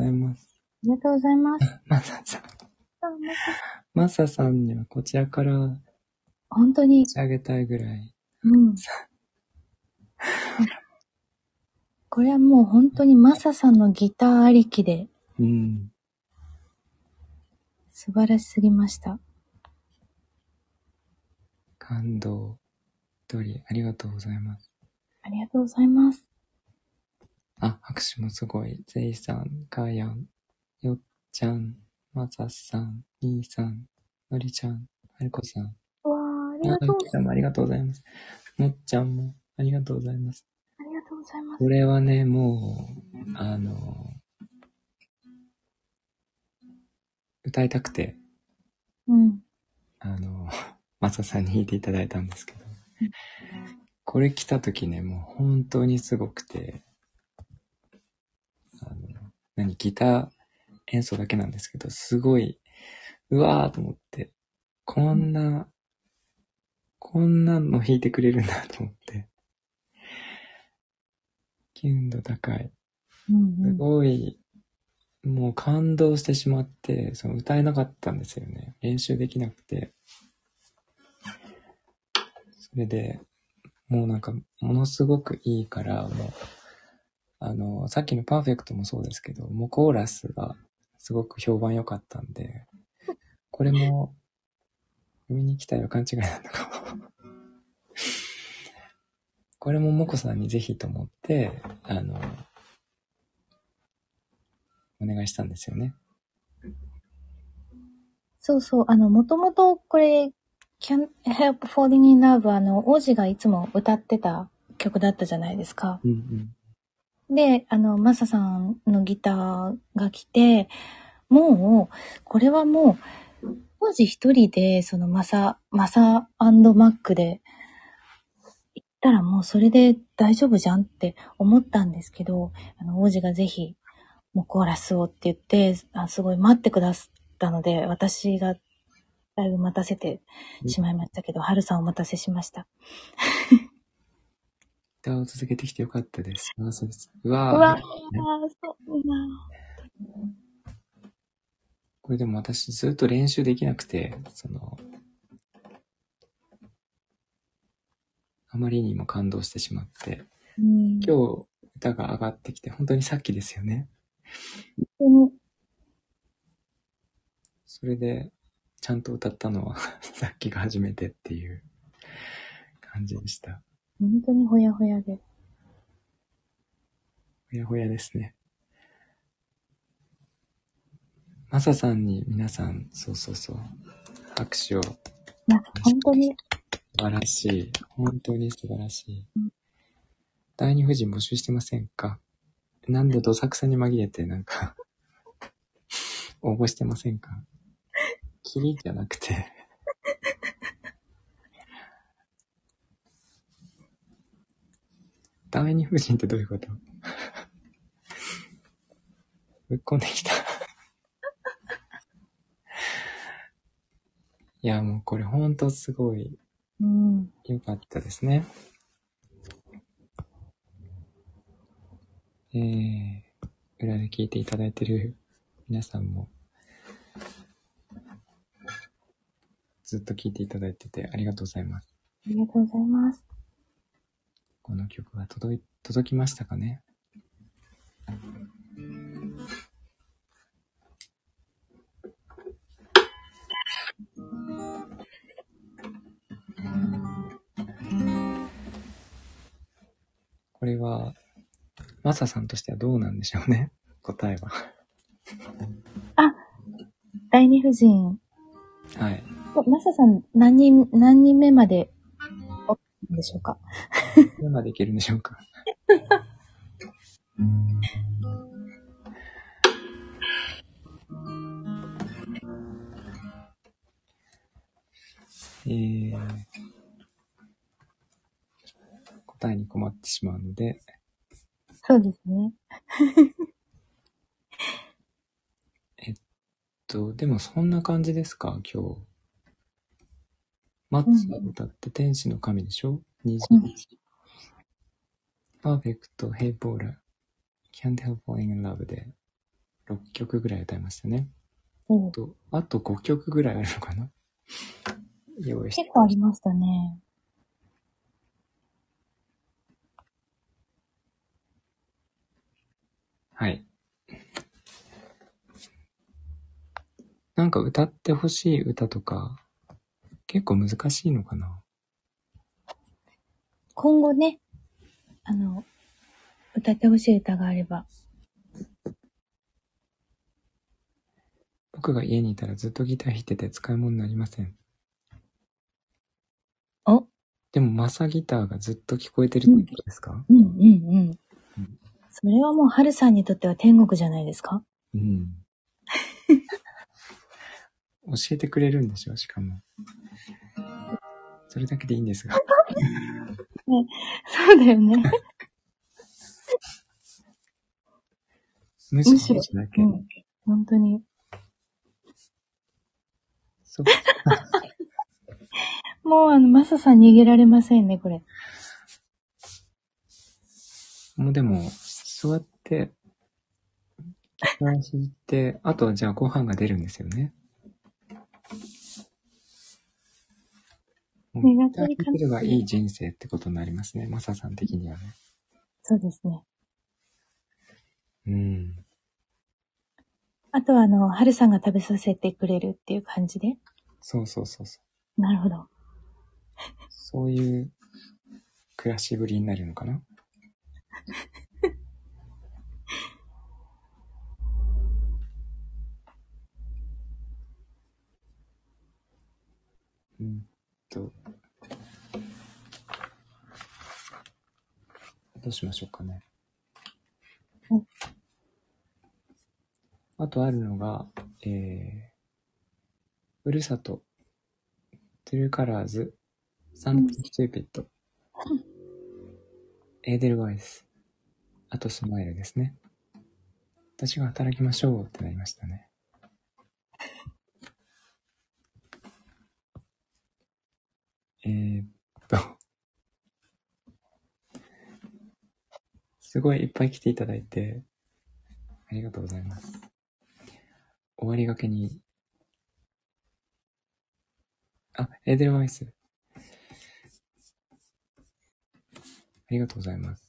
ざいます。ありがとうございます。まささん。あまさんにはこちらから本当に打、ち上げたいぐらい。うん。これはもう本当にマサさんのギターありきでうん。素晴らしすぎました。感動。一人、ありがとうございます。ありがとうございます。あ、拍手もすごい。ゼイさん、カーヤン、よっちゃん、まささん、にーさん、のりちゃん、はるこさん。うわー、ありあがとうございゆきさんもありがとうございます。もっちゃんもありがとうございます。ます。ありがとうございます。これはね、もう、あの、歌いたくて、うん。あの、マサさんに弾いていただいたんですけど、これ来た時ね、もう本当にすごくて、何、ギター演奏だけなんですけど、すごい、うわーと思って、こんな、こんなの弾いてくれるんだと思って、キュン度高い。す。ごい、もう感動してしまって、その歌えなかったんですよね。練習できなくて。それで、もうなんか、ものすごくいいから、もう、あの、さっきのパーフェクトもそうですけど、もうコーラスがすごく評判良かったんで、これも、見に来たよ勘違いなのかも。これもモコさんにぜひと思って、あの、お願いしたんですよね。そうそう、あの、もともとこれ、Can't Help Falling in Love はあの、王子がいつも歌ってた曲だったじゃないですか。うんうん。で、あの、マサさんのギターが来て、もう、これはもう、王子一人で、そのマサ、マサマックで、行ったらもうそれで大丈夫じゃんって思ったんですけど、あの、王子がぜひ、もうコーラスをって言って、あすごい待ってくださったので、私がだいぶ待たせてしまいましたけど、春さんお待たせしました。歌を続けてきてよかったです。幸せです。うわーうわー、そうなこれでも私ずっと練習できなくて、その、あまりにも感動してしまって、うん、今日歌が上がってきて、本当にさっきですよね。本それで、ちゃんと歌ったのは さっきが初めてっていう感じでした。本当にほやほやで。ほやほやですね。マサさんに皆さん、そうそうそう、拍手を、素いや、本当に、晴らしい。本当に素晴らしい。第二夫人募集してませんか？なんでどさくさに紛れてなんか、応募してませんか？キリじゃなくて、第二夫人ってどういうこと？ぶっこんできた。いや、もうこれほんとすごいうん。良かったですね。えー、裏で聞いていただいてる皆さんも、ずっと聞いていただいててありがとうございます。ありがとうございます。この曲は届い、届きましたかね？これは、マサさんとしてはどうなんでしょうね？答えは。第二夫人。はい。マサさん、何人、何人目まで、でしょうか？いつまでいけるんでしょうか？えー、答えに困ってしまうので、そうですね。と、でもそんな感じですか、今日。マッツが歌って天使の神でしょ？?20 うん日。Perfect, Hey Paula, Can't Help Falling in Love で6曲ぐらい歌いましたね。おと、あと5曲ぐらいあるのかな用意して結構ありましたね。はい。なんか歌ってほしい歌とか、結構難しいのかな今後ね、あの、歌ってほしい歌があれば。僕が家にいたらずっとギター弾いてて使い物になりません。お？でもマサギターがずっと聞こえてるってことですか？うんうんうん。それはもう、春さんにとっては天国じゃないですか？うん。教えてくれるんでしょしかも。それだけでいいんですが。そうだよね。むしろむしろだけ。うん。本当に。そう。もう、あの、マサさん逃げられませんね、これ。もうでも、そうやって、ギター弾いて、あとはじゃあご飯が出るんですよね。もうギター弾いてればいい人生ってことになりますね。マサさん的にはね。そうですね。うん。あとは、あの、春さんが食べさせてくれるっていう感じで。そうそうそうそう。なるほど。そういう暮らしぶりになるのかな？うんと。どうしましょうかねうん。あとあるのが、えー、ふるさと、 True Colors、 Something Stupid、エーデルワイス、あとスマイルですね。私が働きましょうってなりましたね。えー、っと、すごいいっぱい来ていただいて、ありがとうございます。終わりがけに、あ、エーデルワイス。ありがとうございます。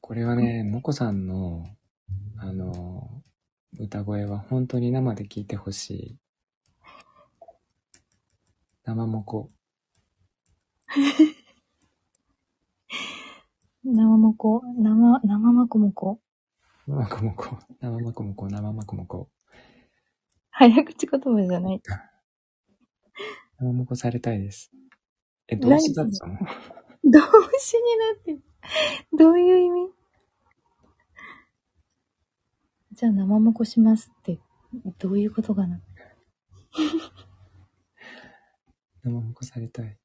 これはね、もこさんの、あの、歌声は本当に生で聞いてほしい。生もこ。生もこ、生、生まこもこ？生まこもこ。生まこもこ。生まこもこ。早口言葉じゃない。生もこされたいです。え、どうしだったの？動詞になってる。どういう意味？じゃあ生もこしますって、どういうことかな？生もこされたい。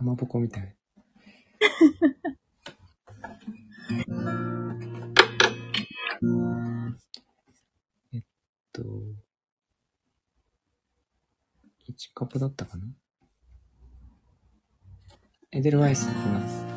かまぼこみたい。えっと、1カップだったかな？エデルワイスいきます。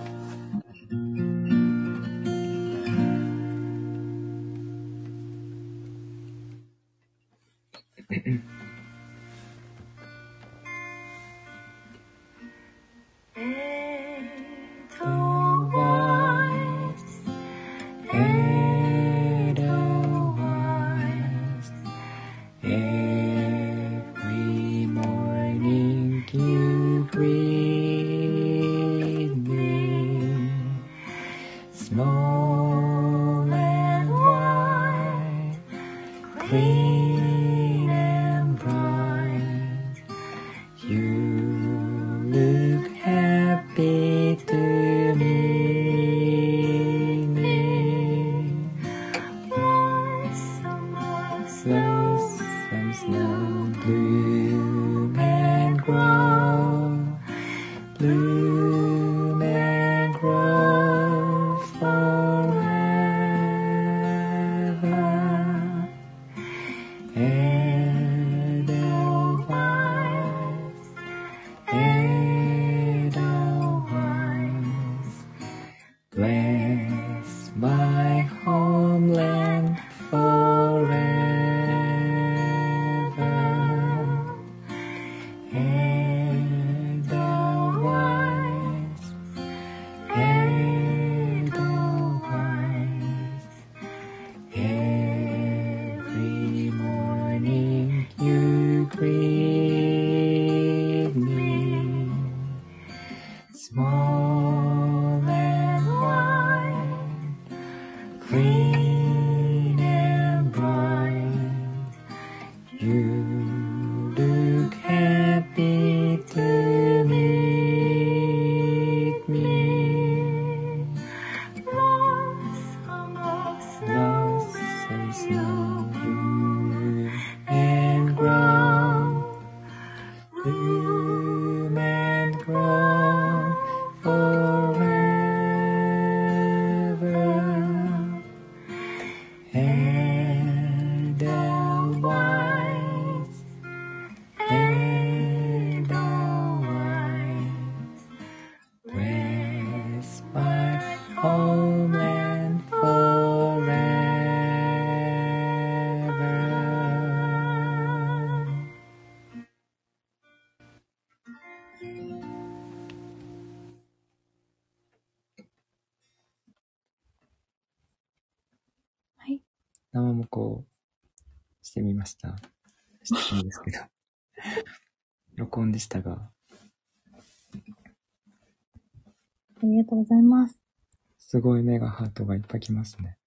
ハートがいっぱい来ますね。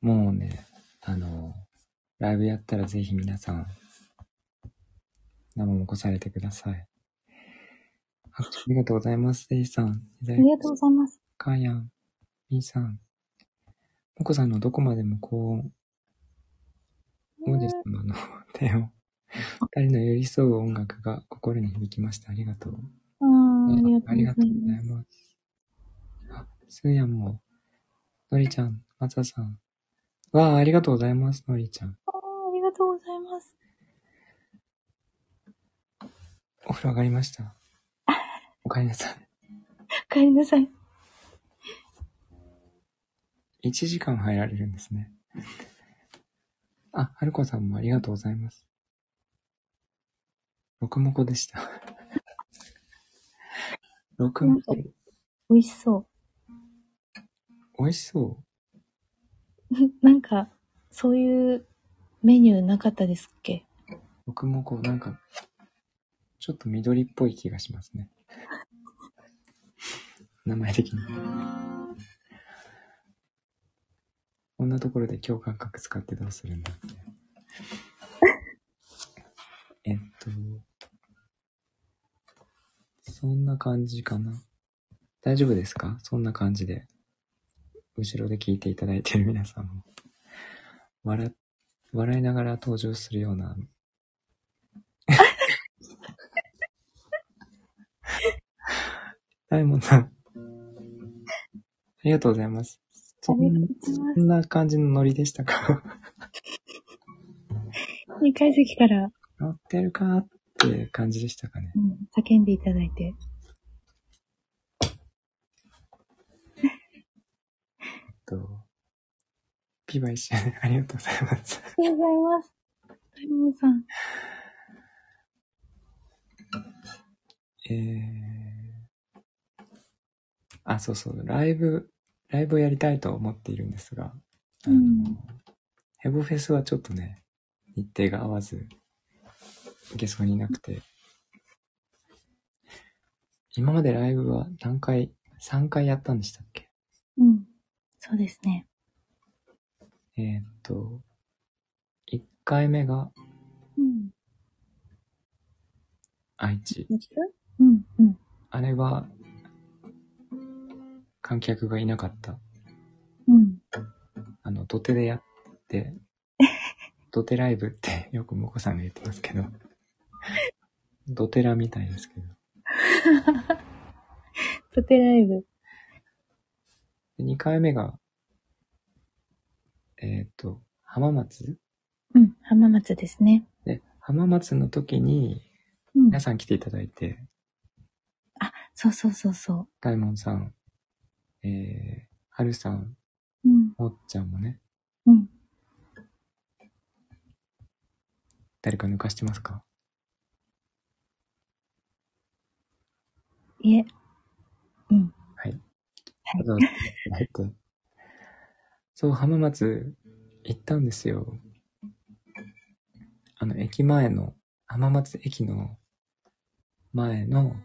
もうね、あの、ライブやったらぜひ皆さん、生もこされてください。あありがとうございます。デイさん。あありがとうございます。かやん。みーさん。もこさんのどこまでも高音。王子様の手を、二人の寄り添う音楽が心に響きました。ありがとう。ありがとうございます。ます。あ、すーやんも、のりちゃん、まささん。わあ、ありがとうございます、のりちゃん。あーありがとうございます。お風呂上がりました。おかえりなさお帰りなさい。い。1時間入られるんですね。あ、はるこさんもありがとうございます。録もこでした。録もこ、美味しそ美味しそう。う。なんか、そういうメニューなかったですっけ？僕もこう、なんか、ちょっと緑っぽい気がしますね。名前的に。こんなところで共感覚使ってどうするんだって。えっと、そんな感じかな。大丈夫ですか？そんな感じで。後ろで聞いていただいている 皆さんも。笑、笑いながら登場するような大門さん。ありがとうございます。そんな感じのノリでしたか？2階席から、乗ってるかって感じでしたかね。うん、叫んでいただいて。と、ピバ一緒に ありがとうございます。ありがとうございます。大門さん。えー、あ、そうそう、ライブ、ライブをやりたいと思っているんですが、あの、うんヘボフェスはちょっとね、日程が合わず、行けそうになくて、今までライブは何回、3回やったんでしたっけ？うん。そうですね。えーっと、1回目がうん。愛知。うん、うん。あれは、観客がいなかった。うん。あの、土手でやって、土手ライブって よくもこさんが言ってますけど、土手ラみたいですけど。トテライブ。で2回目が、えーっと、浜松？うん。浜松ですね。で、浜松の時にうん皆。さん来ていただいて、そうそうそうそ大門さん、えー、はるさん、う。うん。もっちゃんもね、うん。誰か抜かしてますか？いえ。うん。はい。はいわざわざ来て。そう、浜松行ったんですよ。あの、駅前の、浜松駅の前の、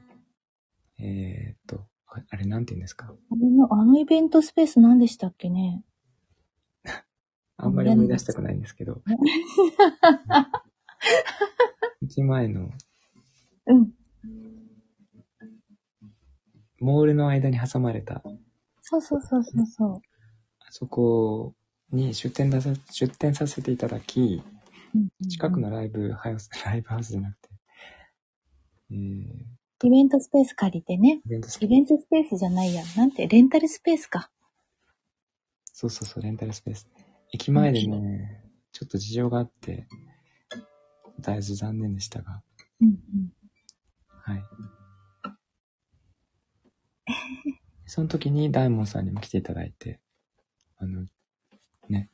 えーっと、ああれなんて言うんですか？あの、あのイベントスペース何でしたっけね？あんまり思い出したくないんですけど、駅前のうん。モールの間に挟まれた、そうそうそうそうそう。あそこに出店ださ、出店させていただき、うん近くのライブハウス、ライブハウスじゃなくて、えー、イベントスペース借りてね。イベントスペースじゃないや。なんて、レンタルスペースか。そうそうそう、レンタルスペース。駅前でね、ちょっと事情があって、だいぶ残念でしたが、うんうん。はい。その時に大門さんにも来ていただいて、あの、ね、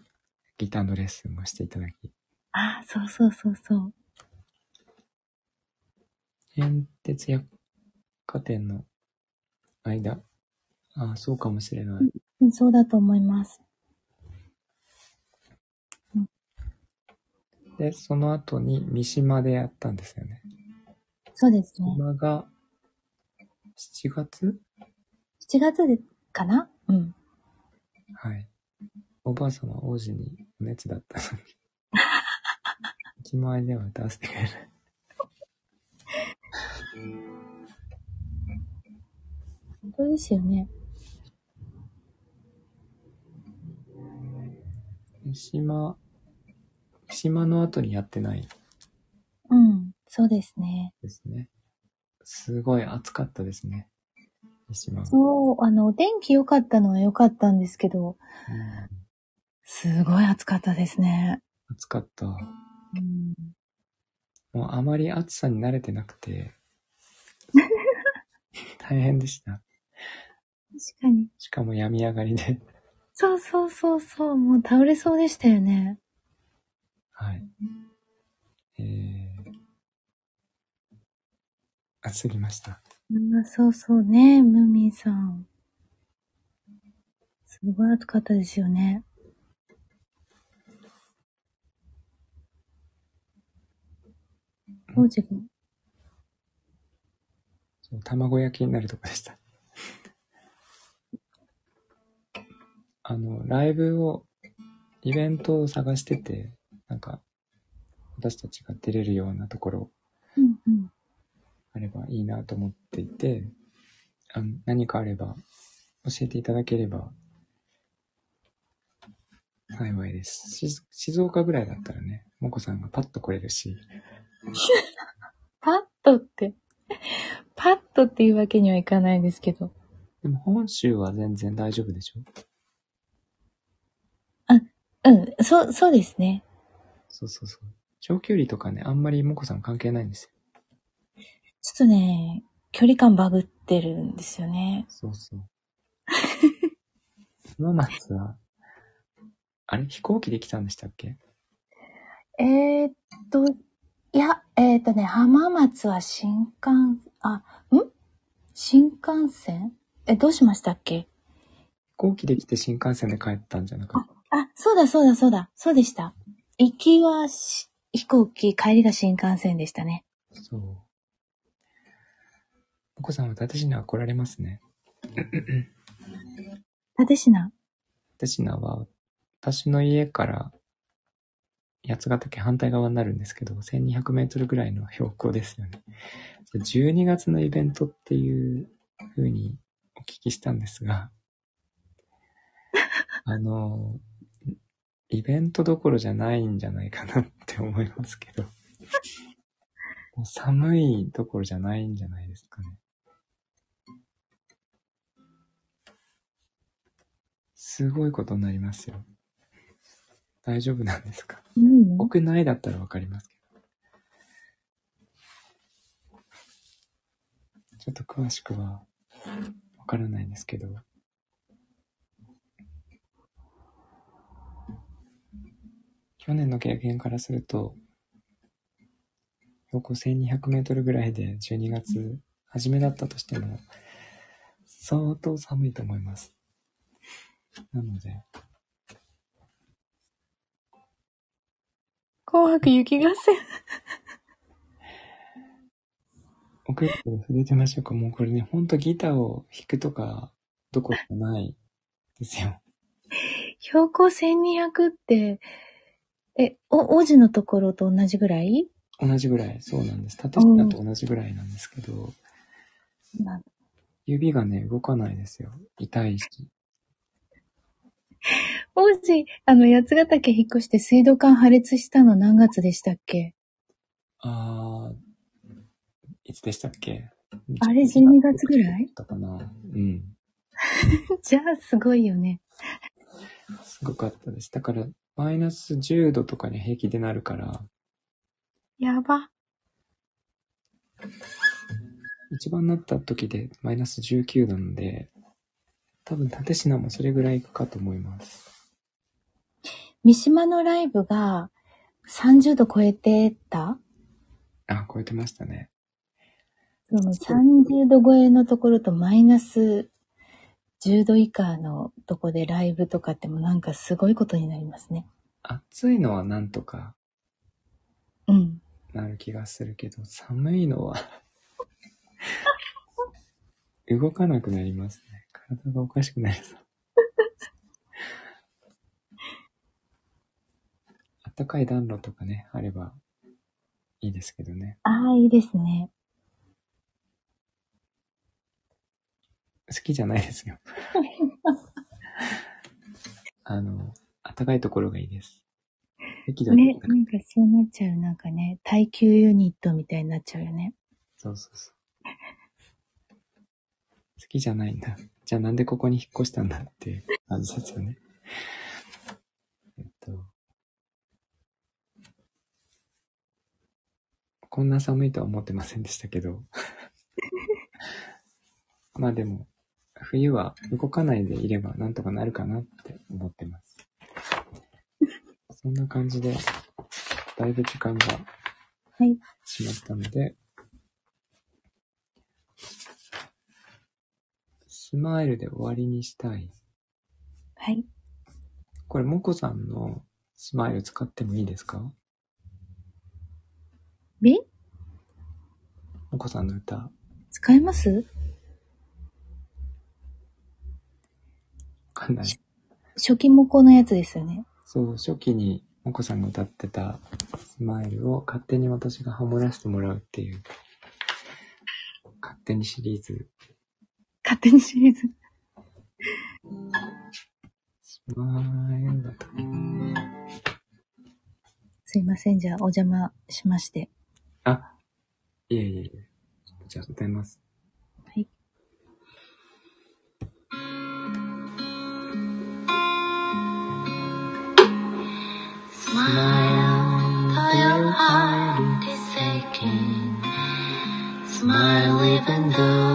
ギターのレッスンもしていただき、ああ、そうそうそうそう。変鉄百貨店の間、ああ、そうかもしれない。うん、そうだと思います。で、その後に三島でやったんですよね。そうですね。今が、7月？7月でかな？うん。はい。おばあさんは王子にお熱だったのに。駅前では歌わせてくれる。本当ですよね。三島、三島の後にやってないうん。そうですね。ですね。すごい暑かったですね。三島。そう、あの、お天気良かったのは良かったんですけど、うんすごい暑かったですね。暑かった。うん。もうあまり暑さに慣れてなくて、大変でした。確かに。しかも病み上がりで。そうそうそうそう。もう倒れそうでしたよね。はい。えー、暑すぎました。あそうそうね、ムーミンさん。すごい暑かったですよね。王子が。そう卵焼きになるとこでした。あの、ライブを、イベントを探してて、なんか、私たちが出れるようなところ。あればいいなと思っていて、あの何かあれば教えていただければ幸いです。し静岡ぐらいだったらね、もこさんがパッと来れるし、パッとって、パッとっていうわけにはいかないですけど。でも本州は全然大丈夫でしょ？うん、そう、そうですね。そうそうそう。長距離とかね、あんまりもこさん関係ないんですよ。ちょっとね、距離感バグってるんですよね。そうそう。浜松は、あれ飛行機で来たんでしたっけ？えー、っと、いや、えー、っとね、浜松は新幹、あ、ん？新幹線？え、どうしましたっけ？飛行機で来て新幹線で帰ったんじゃなかった？あ、そうだそうだそうだ、そうでした。行きはし飛行機、帰りが新幹線でしたね。そう。もこさんは立科は来られますね。立品。立科は、私の家から八ヶ岳反対側になるんですけど、1200メートルぐらいの標高ですよね。12月のイベントっていう風にお聞きしたんですが、あの、イベントどころじゃないんじゃないかなって思いますけど、もう寒いどころじゃないんじゃないですかね。すごいことになりますよ。大丈夫なんですか？うん、屋内だったらわかりますけど。ちょっと詳しくはわからないんですけど。去年の経験からすると、標高1200メートルぐらいで12月初めだったとしても、相当寒いと思います。なので、紅白雪合戦。奥で触れてみましょうか。もうこれね、ほんとギターを弾くとか、どころじゃないですよ。標高1200って、え、お、王子のところと同じぐらい？同じぐらい、そうなんです。縦下と同じぐらいなんですけど、な指がね、動かないですよ。痛いし。王子、あの、八ヶ岳引っ越して水道管破裂したの何月でしたっけ？あー、いつでしたっけ？あれ12月ぐらい？だったかなうん。じゃあ、すごいよね。すごかったです。だから、マイナス10度とかに平気でなるから、やば。一番なった時でマイナス19なので、多分縦品もそれぐらいいくかと思います。三島のライブが30度超えてた？あ、超えてましたね。その30度超えのところとマイナス10度以下のとこでライブとかってもなんかすごいことになりますね。暑いのはなんとかうん。なる気がするけど、寒いのは 動かなくなりますね。体がおかしくなりそう。あったかい暖炉とかね、あればいいですけどね。ああ、いいですね。好きじゃないですよ。あの、あったかいところがいいです。適度にね、なんかそうなっちゃう。なんかね、耐久ユニットみたいになっちゃうよね。そうそうそう。好きじゃないんだ。じゃあなんでここに引っ越したんだっていう感じですよね。えっと。こんな寒いとは思ってませんでしたけど。まあでも、冬は動かないでいればなんとかなるかなって思ってます。そんな感じで、だいぶ時間がはい。しまったので、スマイルで終わりにしたい。はい。これ、もこさんのスマイル使ってもいいですか？もえこさんの歌。使えます？わかんない。初期モコのやつですよね。そう、初期にもこさんが歌ってたスマイルを勝手に私がハモらせてもらうっていう、勝手にシリーズ。勝手にシリーズ。すいません。じゃあ、お邪魔しまして。あ、いえいえいえ。じゃあ歌います。はい。Smile, though your heart is aching. Smile even though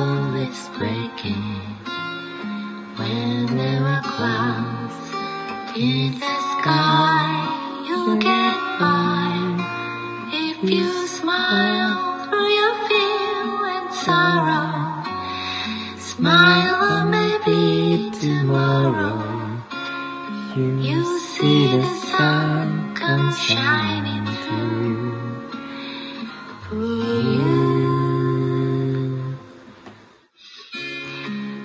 You see the sun come shining through you.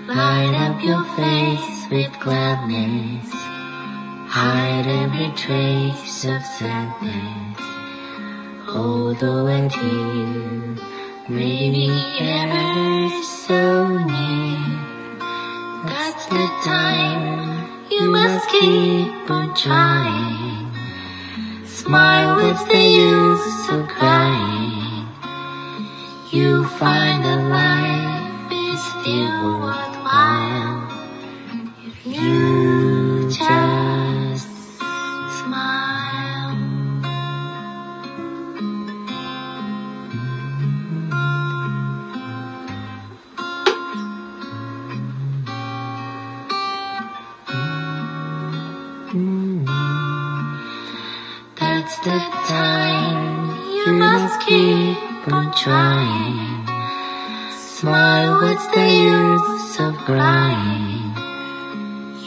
Light up your face with gladness. Hide every trace of sadness. Although at you may be ever so near. That's the time you must keep on trying. Smile, what's the use of crying? You find that life is still worthwhile if you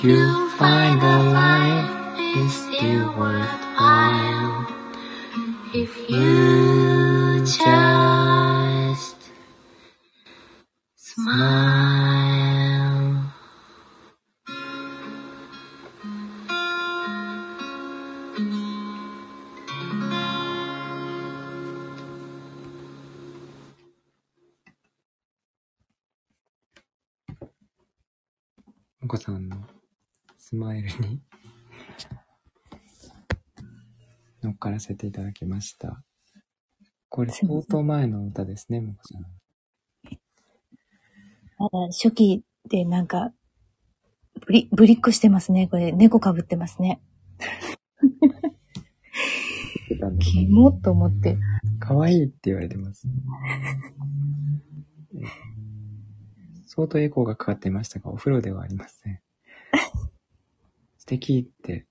you find the light is still worth スマイルに乗っからせていただきました。これ相当前の歌ですね、もこさん。まだ初期でなんか、ぶり、ぶりっこしてますね。これ、猫かぶってますね。キモっと思って。可愛いって言われてます。相当エコーがかかっていましたが、お風呂ではありません。素敵って。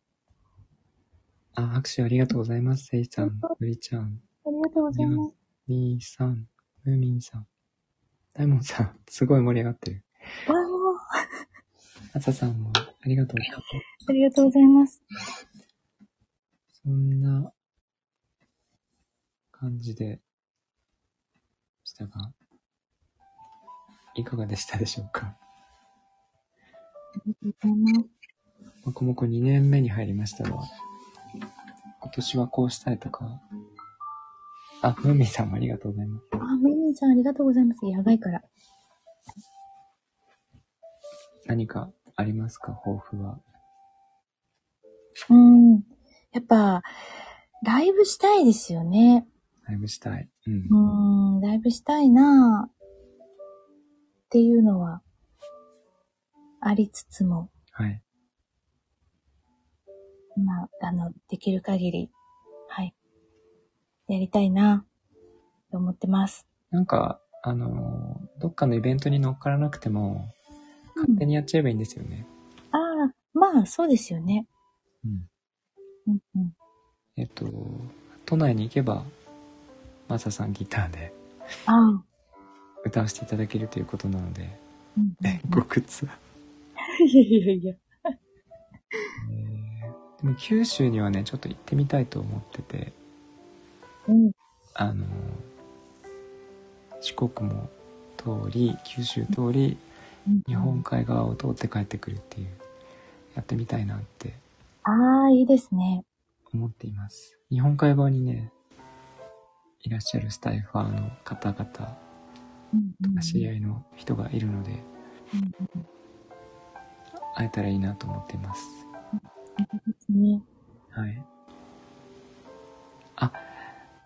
あ、拍手ありがとうございます。せいちゃん、ゆりちゃん、ありがとうございます。みーさん、むみんさん、大門さん、すごい盛り上がってる。わあささんもありがとう。ーありがとうございます。そんな感じでしたが、いかがでしたでしょうか？ありがとうございます。もこもこ2年目に入りましたが、今年はこうしたいとか、あ、ムーミンさんもありがとうございます。あ、ミミさんありがとうございます。やばいから。何かありますか？抱負は。うん。やっぱ、ライブしたいですよね。ライブしたい。うん。うん、ライブしたいなっていうのは、ありつつも、はい。まあ、あの、できる限り、はい。やりたいなと思ってます。なんか、あのーどっかのイベントに乗っからなくても、勝手にやっちゃえばいいんですよね。ああ、まあ、そうですよね。うん。うんうん。えっと、都内に行けば、マサさんギターでああ、歌わせていただけるということなので、うんツアー。いやいやいや。えーでも九州にはね、ちょっと行ってみたいと思ってて、うん。あのー四国も通り、九州通り、日本海側を通って帰ってくるっていう、やってみたいなってああ、いいですね。思っています。日本海側にね、いらっしゃるスタイファーの方々、うんうん知り合いの人がいるので、うんうん会えたらいいなと思っています。ですね。はい。あ、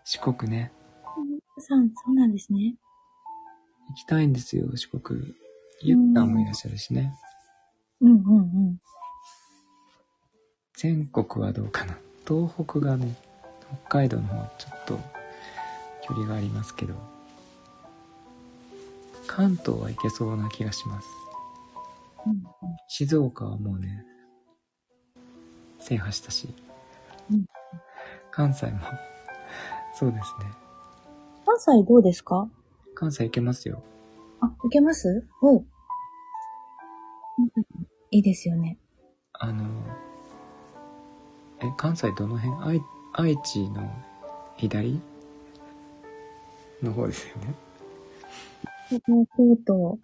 四国ね。さん、そうなんですね。行きたいんですよ、四国。ゆったんもいらっしゃるしね。うんうんうん。全国はどうかな。東北がね、北海道の方はちょっと距離がありますけど、関東は行けそうな気がします。うんうん静岡はもうね、制覇したし、うん関西も、そうですね。関西どうですか？関西行けますよ。あ、いけます？おう。いいですよね。あの、え、関西どの辺？愛、愛知の左？の方ですよね。東京都、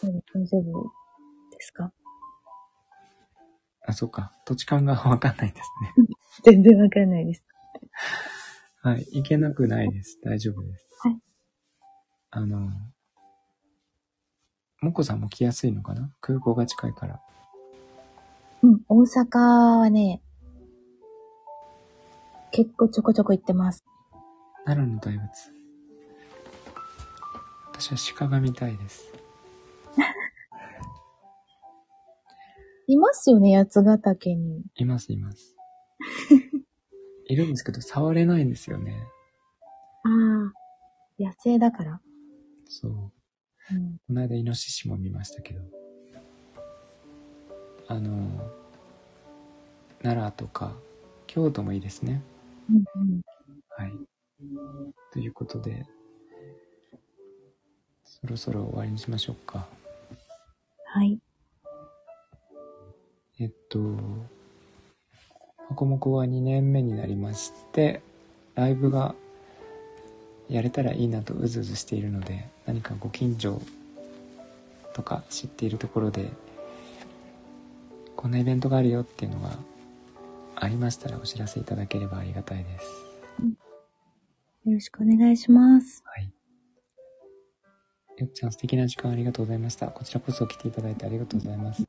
大丈夫？あ、そうか。土地勘が わかんないですね。全然わかんないです。はい。行けなくないです。大丈夫です。はい。あの、もこさんも来やすいのかな？空港が近いから。うん、大阪はね、結構ちょこちょこ行ってます。奈良の大仏。私は鹿が見たいです。いますよね、八ヶ岳に。います、います。いるんですけど、触れないんですよね。ああ、野生だから。そう。うん。この間、イノシシも見ましたけど。あの、奈良とか、京都もいいですね。うんうん。はい。ということで、そろそろ終わりにしましょうか。はい。えっと、ハコモコは2年目になりまして、ライブがやれたらいいなとうずうずしているので何かご近所とか知っているところでこんなイベントがあるよっていうのがありましたらお知らせいただければありがたいです。よろしくお願いします。はい。よっちゃん素敵な時間ありがとうございました。こちらこそ来ていただいてありがとうございます。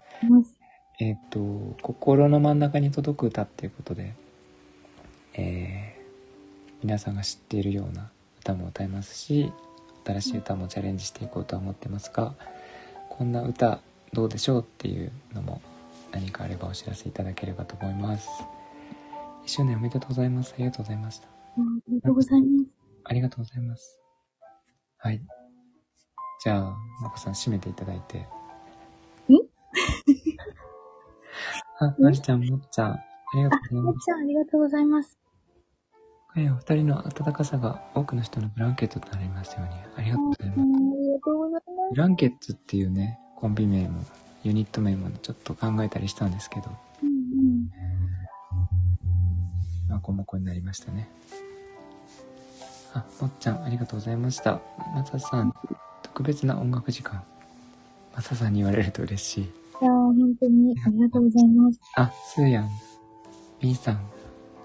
えっ、と、心の真ん中に届く歌っていうことで、えー皆さんが知っているような歌も歌いますし、新しい歌もチャレンジしていこうとは思ってますが、こんな歌どうでしょうっていうのも何かあればお知らせいただければと思います。1周年おめでとうございます。ありがとうございました。ありがとうございます。ありがとうございます。はい。じゃあ、まこさん締めていただいて。あ、なりちゃん、もっちゃん、ありがとうございます。もっちゃん、ありがとうございます。はい、お二人の温かさが多くの人のブランケットとなりますように。ありがとうございます。ありがとうございます。ブランケットっていうね、コンビ名も、ユニット名もちょっと考えたりしたんですけど、うんうん。まこもこになりましたね。あ、もっちゃん、ありがとうございました。まささん、特別な音楽時間。まささんに言われると嬉しい。本当にありがとうございます。あ、スーヤン、みーさん、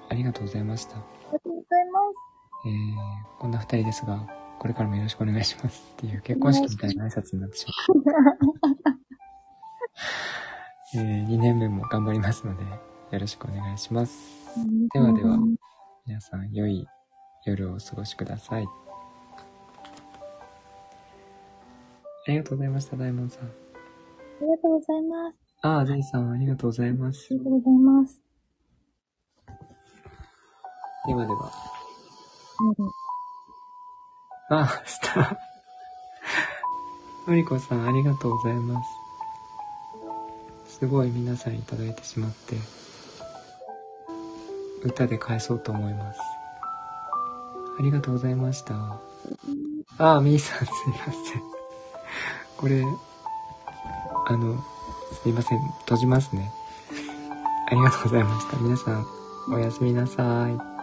ありがとうございました。ありがとうございます。えー、こんな二人ですが、これからもよろしくお願いしますっていう結婚式みたいな挨拶になってしまう。えー、2年目も頑張りますので、よろしくお願いします。ではでは皆さん、良い夜をお過ごしください。ありがとうございました、大門さん。ありがとうございます。あー、ゼイさん、ありがとうございますあり。がとうございます。ではでは。うんあ、した。のりこさん、ありがとうございます。すごい皆さんいただいてしまって、歌で返そうと思います。ありがとうございました。あ、みーさん、すいません。これ、あの、すいません。閉じますね。ありがとうございました。皆さん、おやすみなさい。